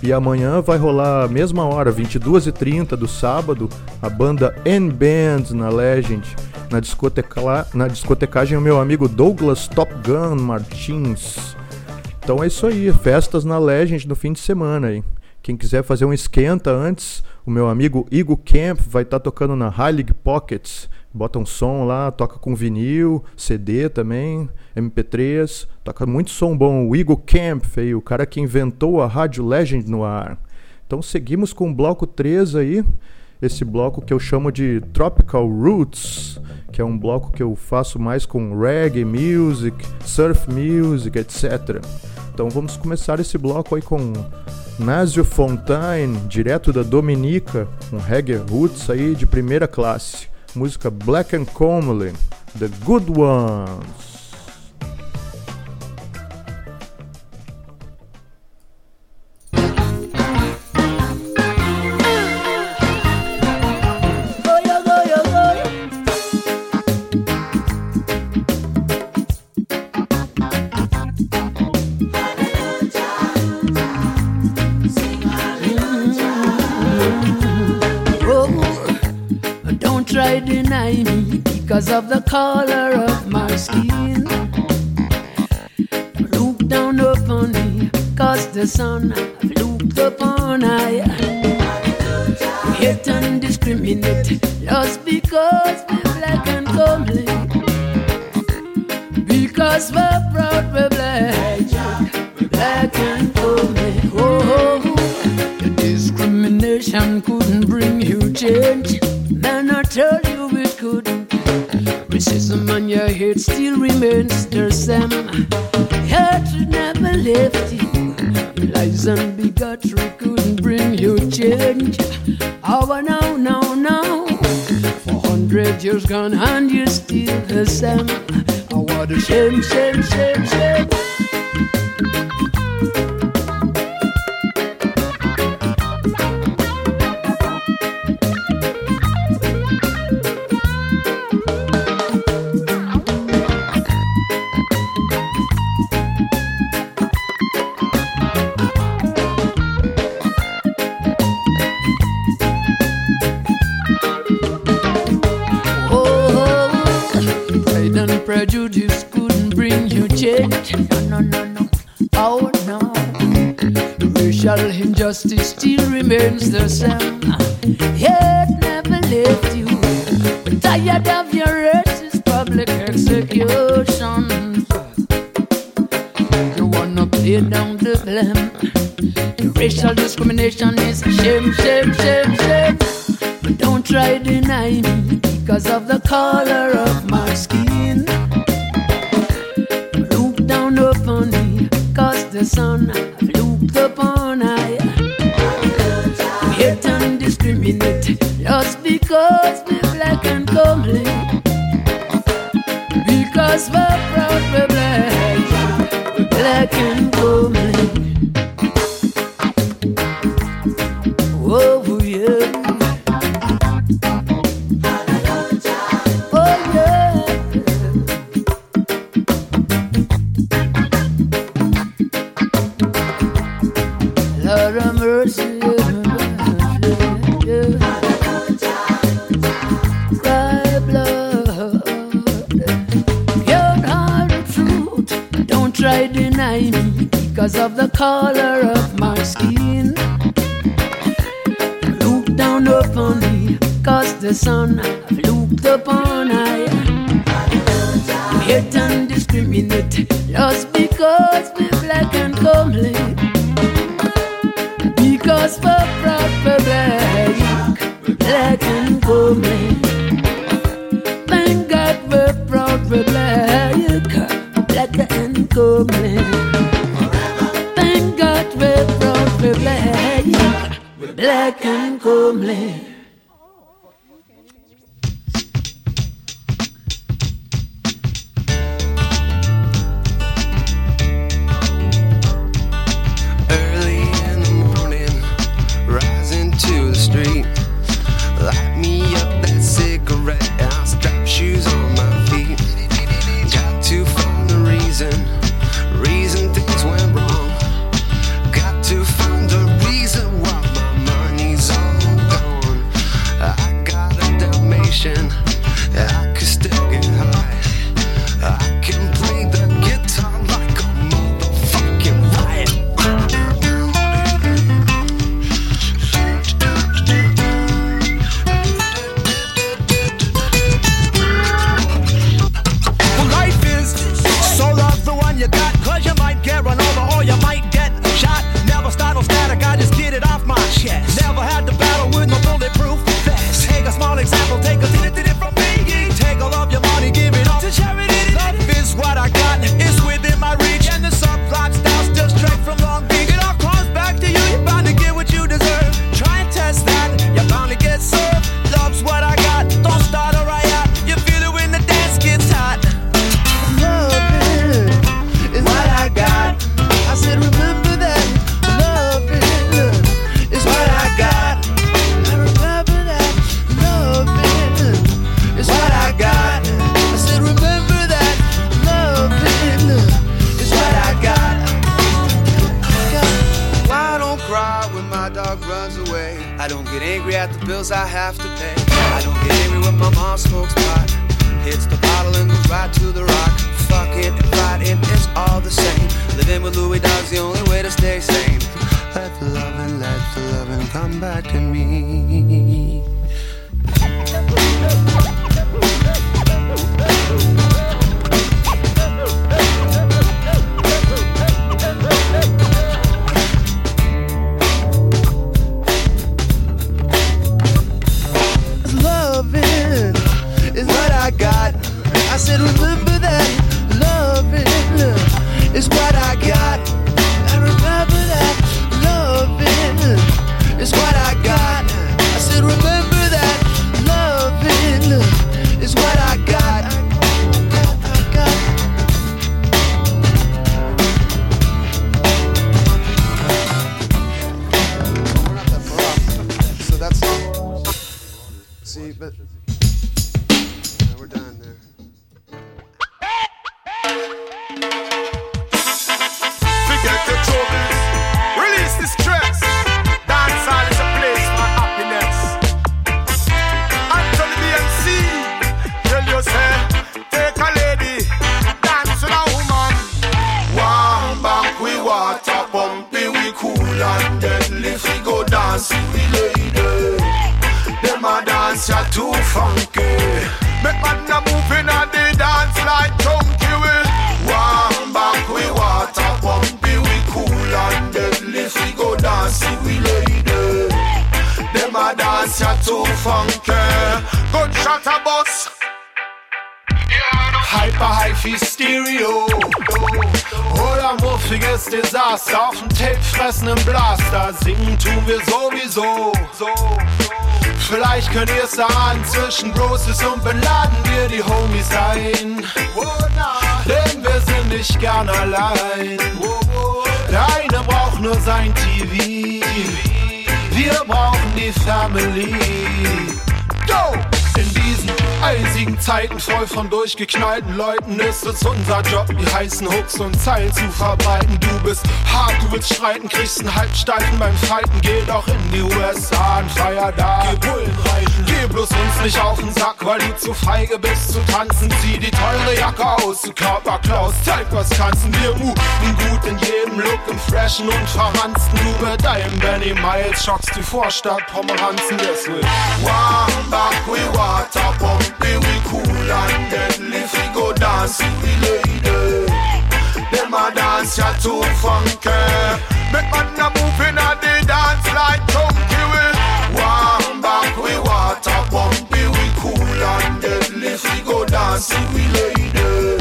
E amanhã vai rolar a mesma hora, 22h30 do sábado, a banda N-Band na Legend. Na, discoteca, na discotecagem, o meu amigo Douglas Top Gun Martins. Então é isso aí, festas na Legend no fim de semana aí. Quem quiser fazer um esquenta antes, o meu amigo Igor Camp vai estar tá tocando na Heilig Pockets. Bota um som lá, toca com vinil, CD também, MP3, toca muito som bom. O Igor Camp, aí, o cara que inventou a Rádio Legend no ar. Então seguimos com o bloco 3 aí, esse bloco que eu chamo de Tropical Roots, que é um bloco que eu faço mais com reggae music, surf music, etc. Então vamos começar esse bloco aí com Nasio Fontaine, direto da Dominica, um reggae roots aí de primeira classe. Música Black and Comely, The Good Ones. Deny me because of the color of my skin. Look down upon me, cause the sun I've looked upon I hate and discriminate just because we're black and comely. Because we're proud, we're black, black and comely. Oh, oh, oh. the discrimination couldn't bring you change. Head still remains the same. Hatred never left you. Lies and bigotry couldn't bring you change. Oh, no, no, no. For hundred years gone and you're still the same. Oh, what a shame, shame, shame, shame. It still remains the same. Hate never left you. Tired of your racist public execution. You wanna play down the blame. Racial discrimination is a shame. Zwischen Roses und Bin Zeiten voll von durchgeknallten Leuten ist es unser Job, die heißen Hooks und Zeilen zu verbreiten. Du bist hart, du willst streiten, kriegst einen Halbsteifen beim Fighten. Geh doch in die USA und feier da. Geh Bullen reiten, geh bloß uns nicht auf den Sack, weil du zu feige bist zu tanzen. Zieh die teure Jacke aus, du Körperklaus, zeig was kannst. Wir moven gut in jedem Look, im Freshen und Verransten. Du mit deinem Benny Miles schockst die Vorstadt Pomeranzen, deswegen. Warm back, we water go dancing, we lady. Them a dance ya too funky. Make man a moving on the dance like chunky we. Warm back, we water pumpy, we cool and deadly. We go dancing, we lady.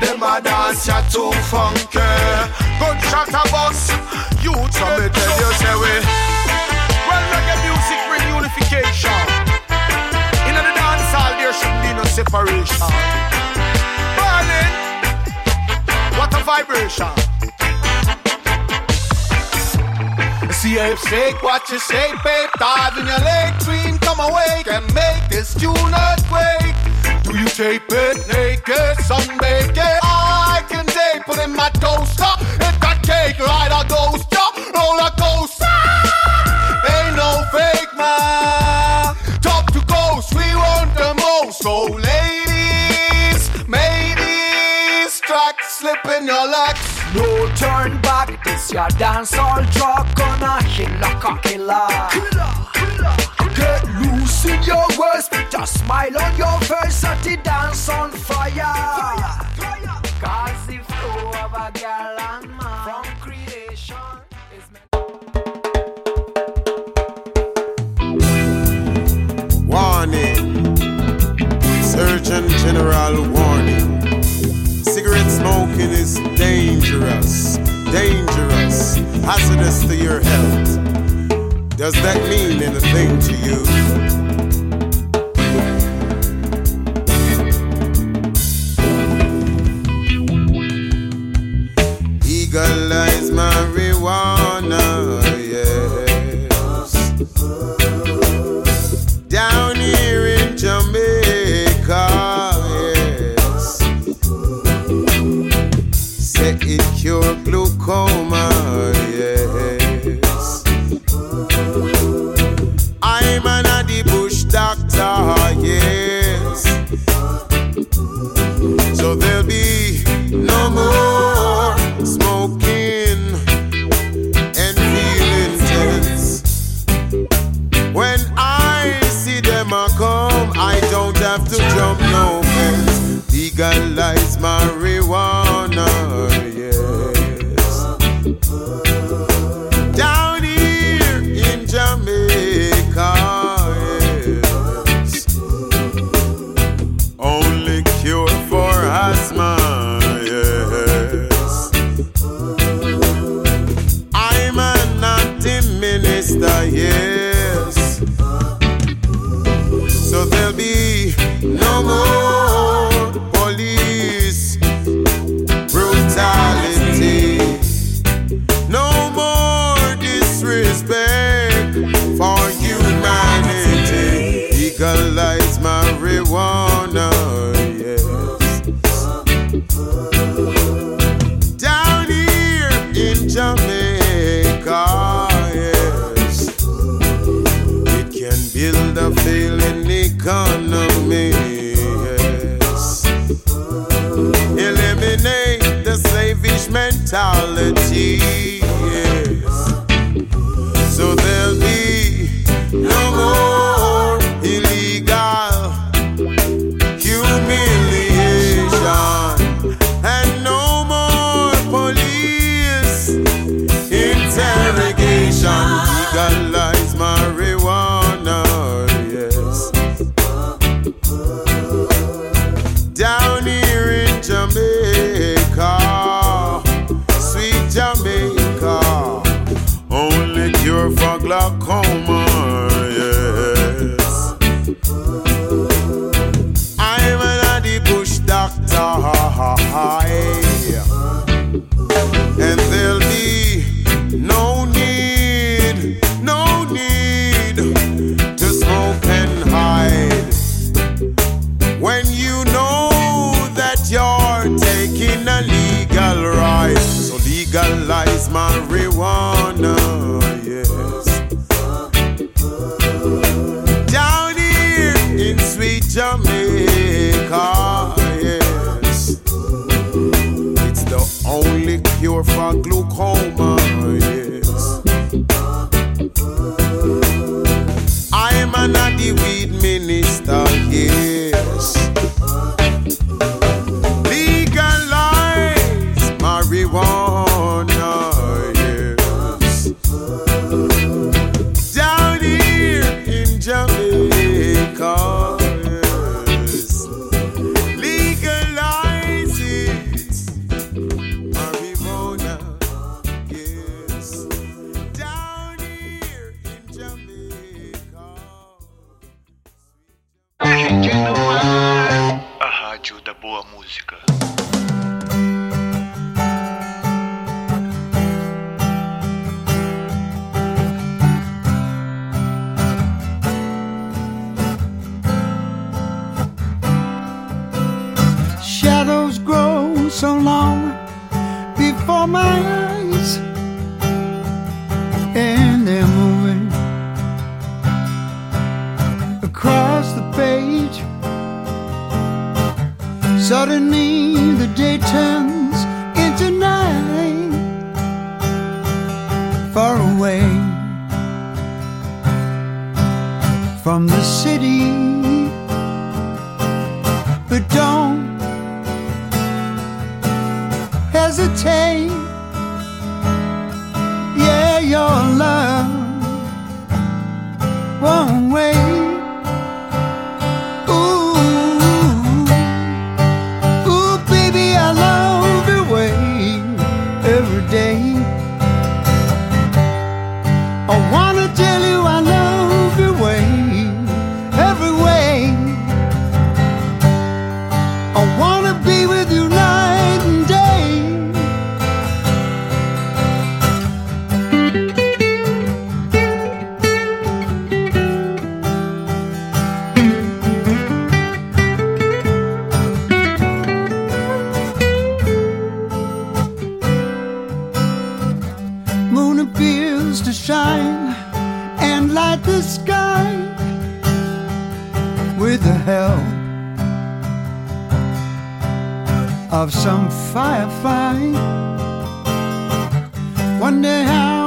Them a dance ya too funky. Gunshot a bus, youth. So me tell you say we. Well, reggae music bring unification. In the dance hall there shouldn't be no separation. Vibration. See if shake what you shake, babe. Dive in your leg, dream, come awake and make this tune earthquake. Do you tape it naked, sunbake it? I can tape it in my toaster. If I cake right, I ghost roller coaster. Ain't no fake man. Top to ghost, we want the most. So ladies, track slip in your legs. No turn back, this your dance all truck gonna killer killer. Get loose in your words, put a smile on your face, set the dance on fire. Cause the flow of a girl and man from creation is meant Warning. Surgeon General dangerous, hazardous to your health. Does that mean anything to you? Wonder how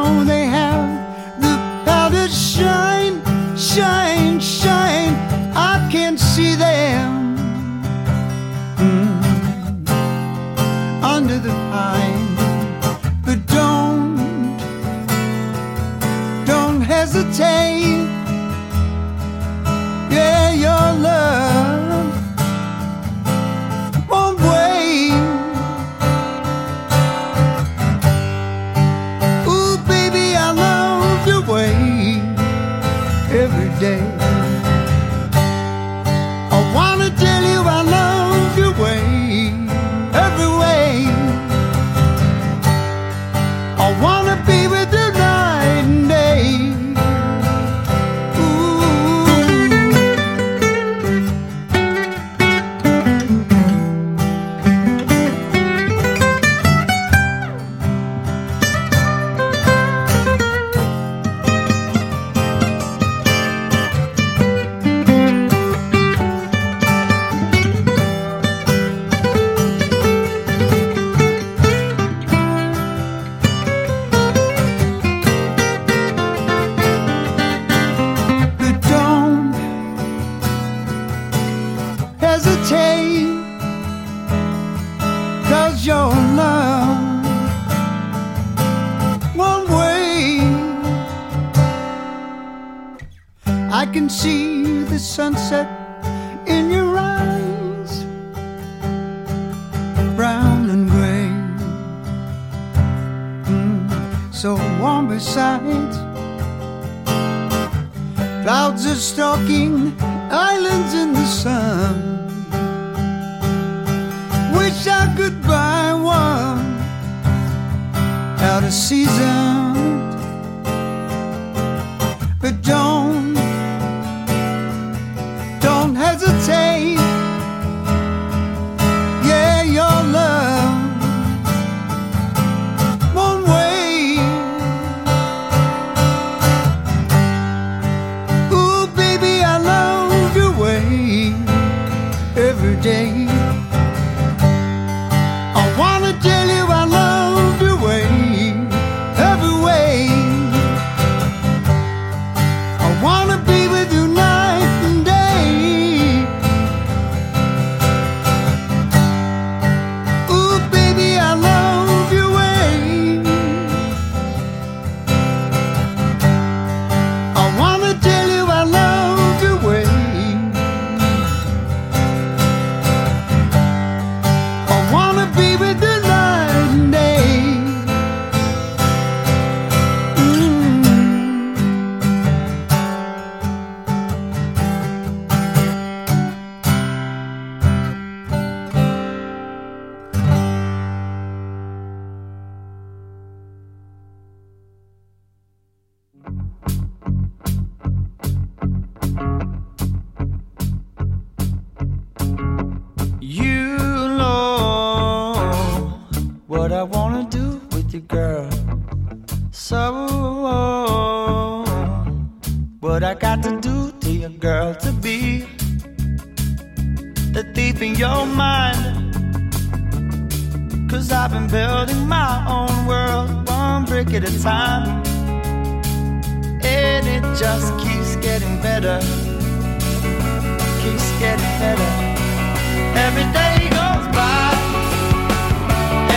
building my own world one brick at a time. And it just keeps getting better. Keeps getting better. Every day goes by.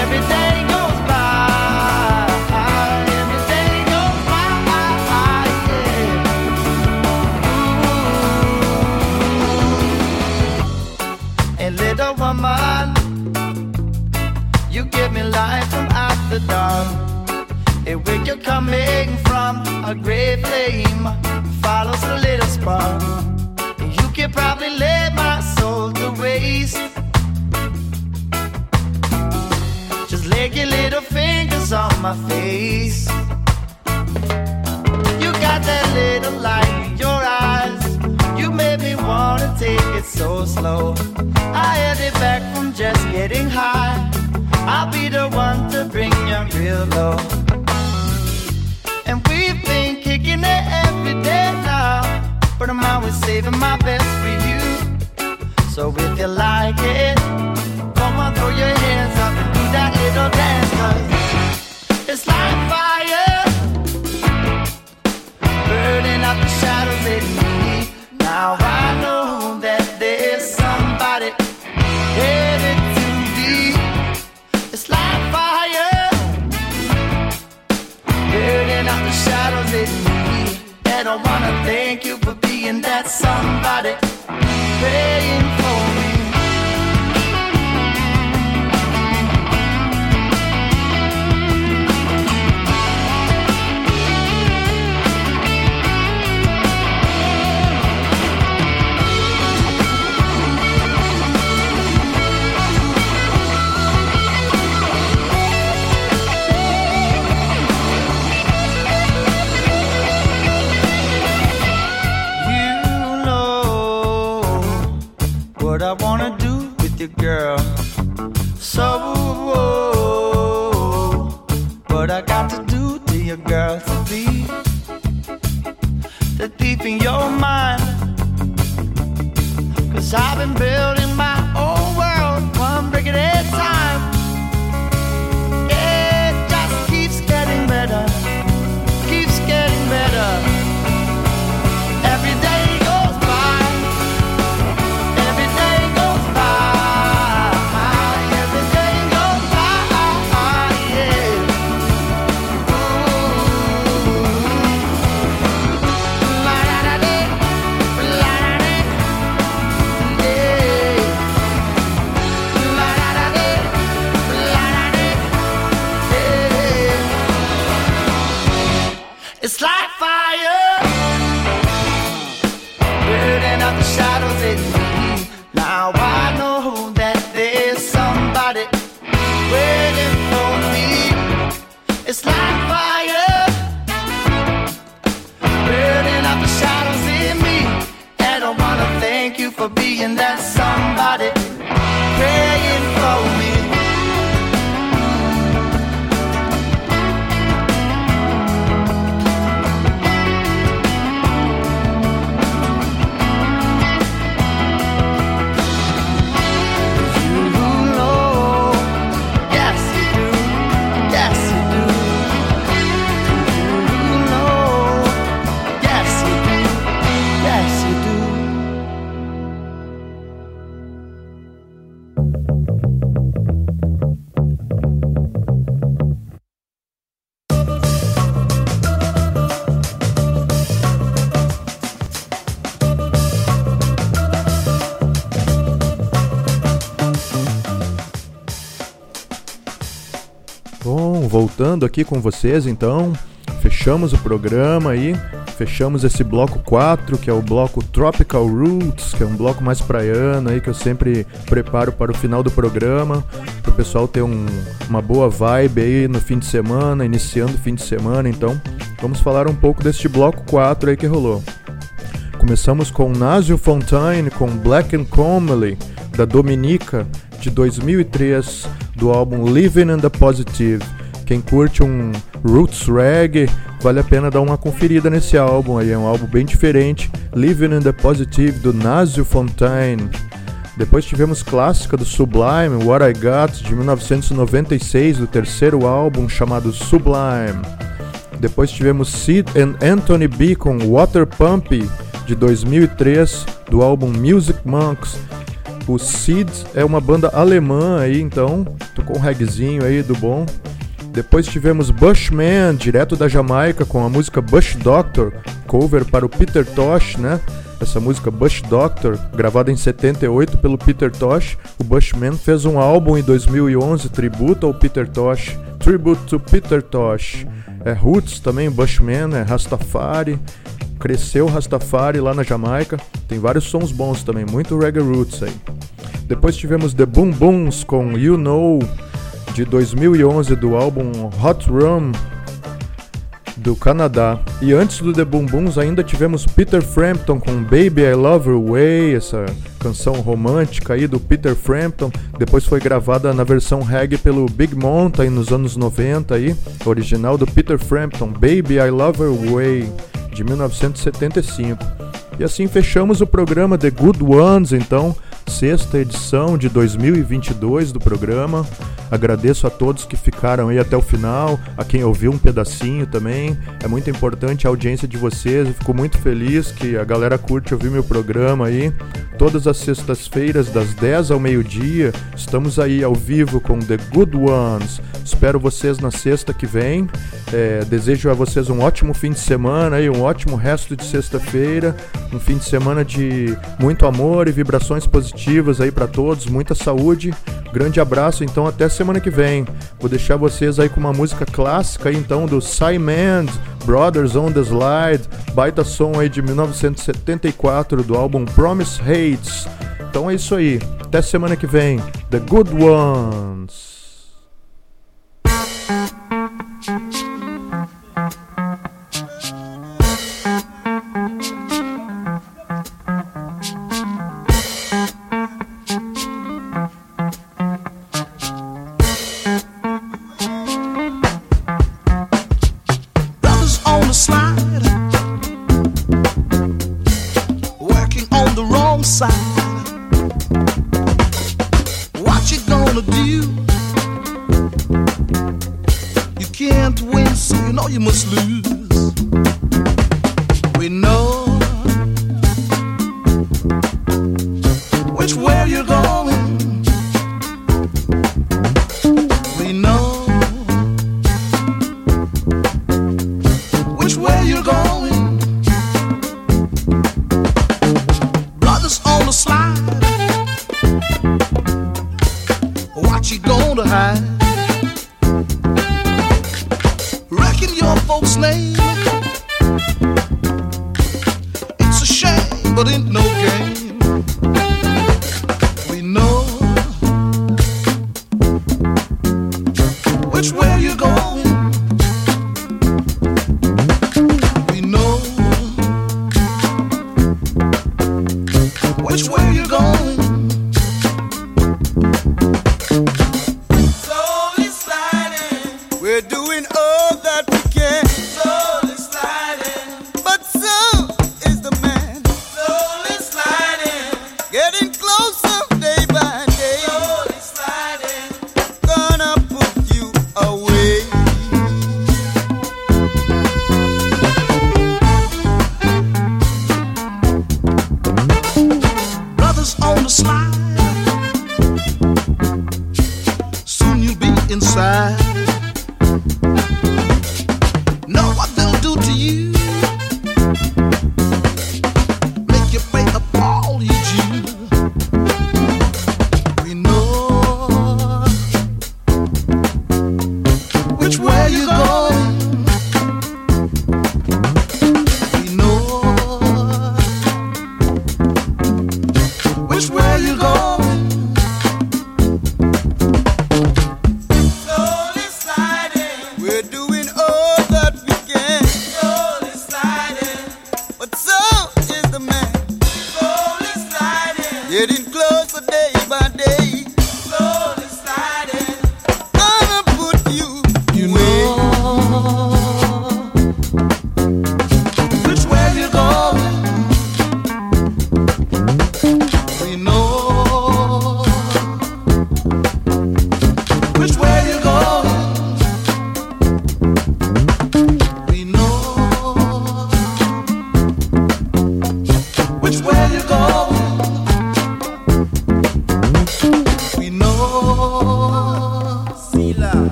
Every day after dark. And where you're coming from, a great flame follows a little spark. You can probably lay my soul to waste. Just lay your little fingers on my face. You got that little light in your eyes. You made me wanna take it so slow. I held it back from just getting high. I'll be the one to bring you real low. And we've been kicking it every day now. But I'm always saving my best for you. So if you like it, come on, throw your hands up and do that little dance. Cause it's like fire, burning up the shadows in me. Now I I wanna thank you for being that somebody. Praying for you, girl. So, what I got to do to your girl, to be the thief in your mind. Cause I've been building my Voltando aqui com vocês então, fechamos o programa aí, fechamos esse bloco 4, que é o bloco Tropical Roots, que é um bloco mais praiano aí que eu sempre preparo para o final do programa, para o pessoal ter um- uma boa vibe aí no fim de semana, iniciando o fim de semana, então vamos falar um pouco deste bloco 4 aí que rolou. Começamos com Nasio Fontaine com Black and Comely, da Dominica, de 2003, do álbum Living in the Positive. Quem curte um roots reggae, vale a pena dar uma conferida nesse álbum aí, é um álbum bem diferente, Living in the Positive, do Nasio Fontaine. Depois tivemos clássica do Sublime, What I Got, de 1996, do terceiro álbum chamado Sublime. Depois tivemos Sid and Anthony B com Water Pump de 2003 do álbum Music Monks. O Sid é uma banda alemã aí, então tocou um reggaezinho aí do bom. Depois tivemos Bushman, direto da Jamaica, com a música Bush Doctor, cover para o Peter Tosh, né? Essa música Bush Doctor, gravada em 78 pelo Peter Tosh. O Bushman fez um álbum em 2011, tributo ao Peter Tosh. Tribute to Peter Tosh. É Roots também, Bushman, é Rastafari. Cresceu Rastafari lá na Jamaica. Tem vários sons bons também, muito reggae roots aí. Depois tivemos The Boom Booms com You Know, de 2011, do álbum Hot Rum, do Canadá. E antes do The Boom Booms ainda tivemos Peter Frampton com Baby I Love Your Way, essa canção romântica aí do Peter Frampton. Depois foi gravada na versão reggae pelo Big Mountain nos anos 90 aí, original do Peter Frampton, Baby I Love Your Way, de 1975. E assim fechamos o programa The Good Ones, então, sexta edição de 2022 do programa. Agradeço a todos que ficaram aí até o final, a quem ouviu um pedacinho também. É muito importante a audiência de vocês. Eu fico muito feliz que a galera curte ouvir meu programa aí. Todas as sextas-feiras, das 10 ao meio-dia, estamos aí ao vivo com The Good Ones. Espero vocês na sexta que vem. É, desejo a vocês um ótimo fim de semana e um ótimo resto de sexta-feira. Um fim de semana de muito amor e vibrações positivas aí para todos, muita saúde. Grande abraço, então até semana que vem. Vou deixar vocês aí com uma música clássica então do Simon Brothers on the Slide, baita som aí de 1974 do álbum Promise Hates. Então é isso aí. Até semana que vem. The Good Ones. What you gonna do? You can't win, so you know you must lose.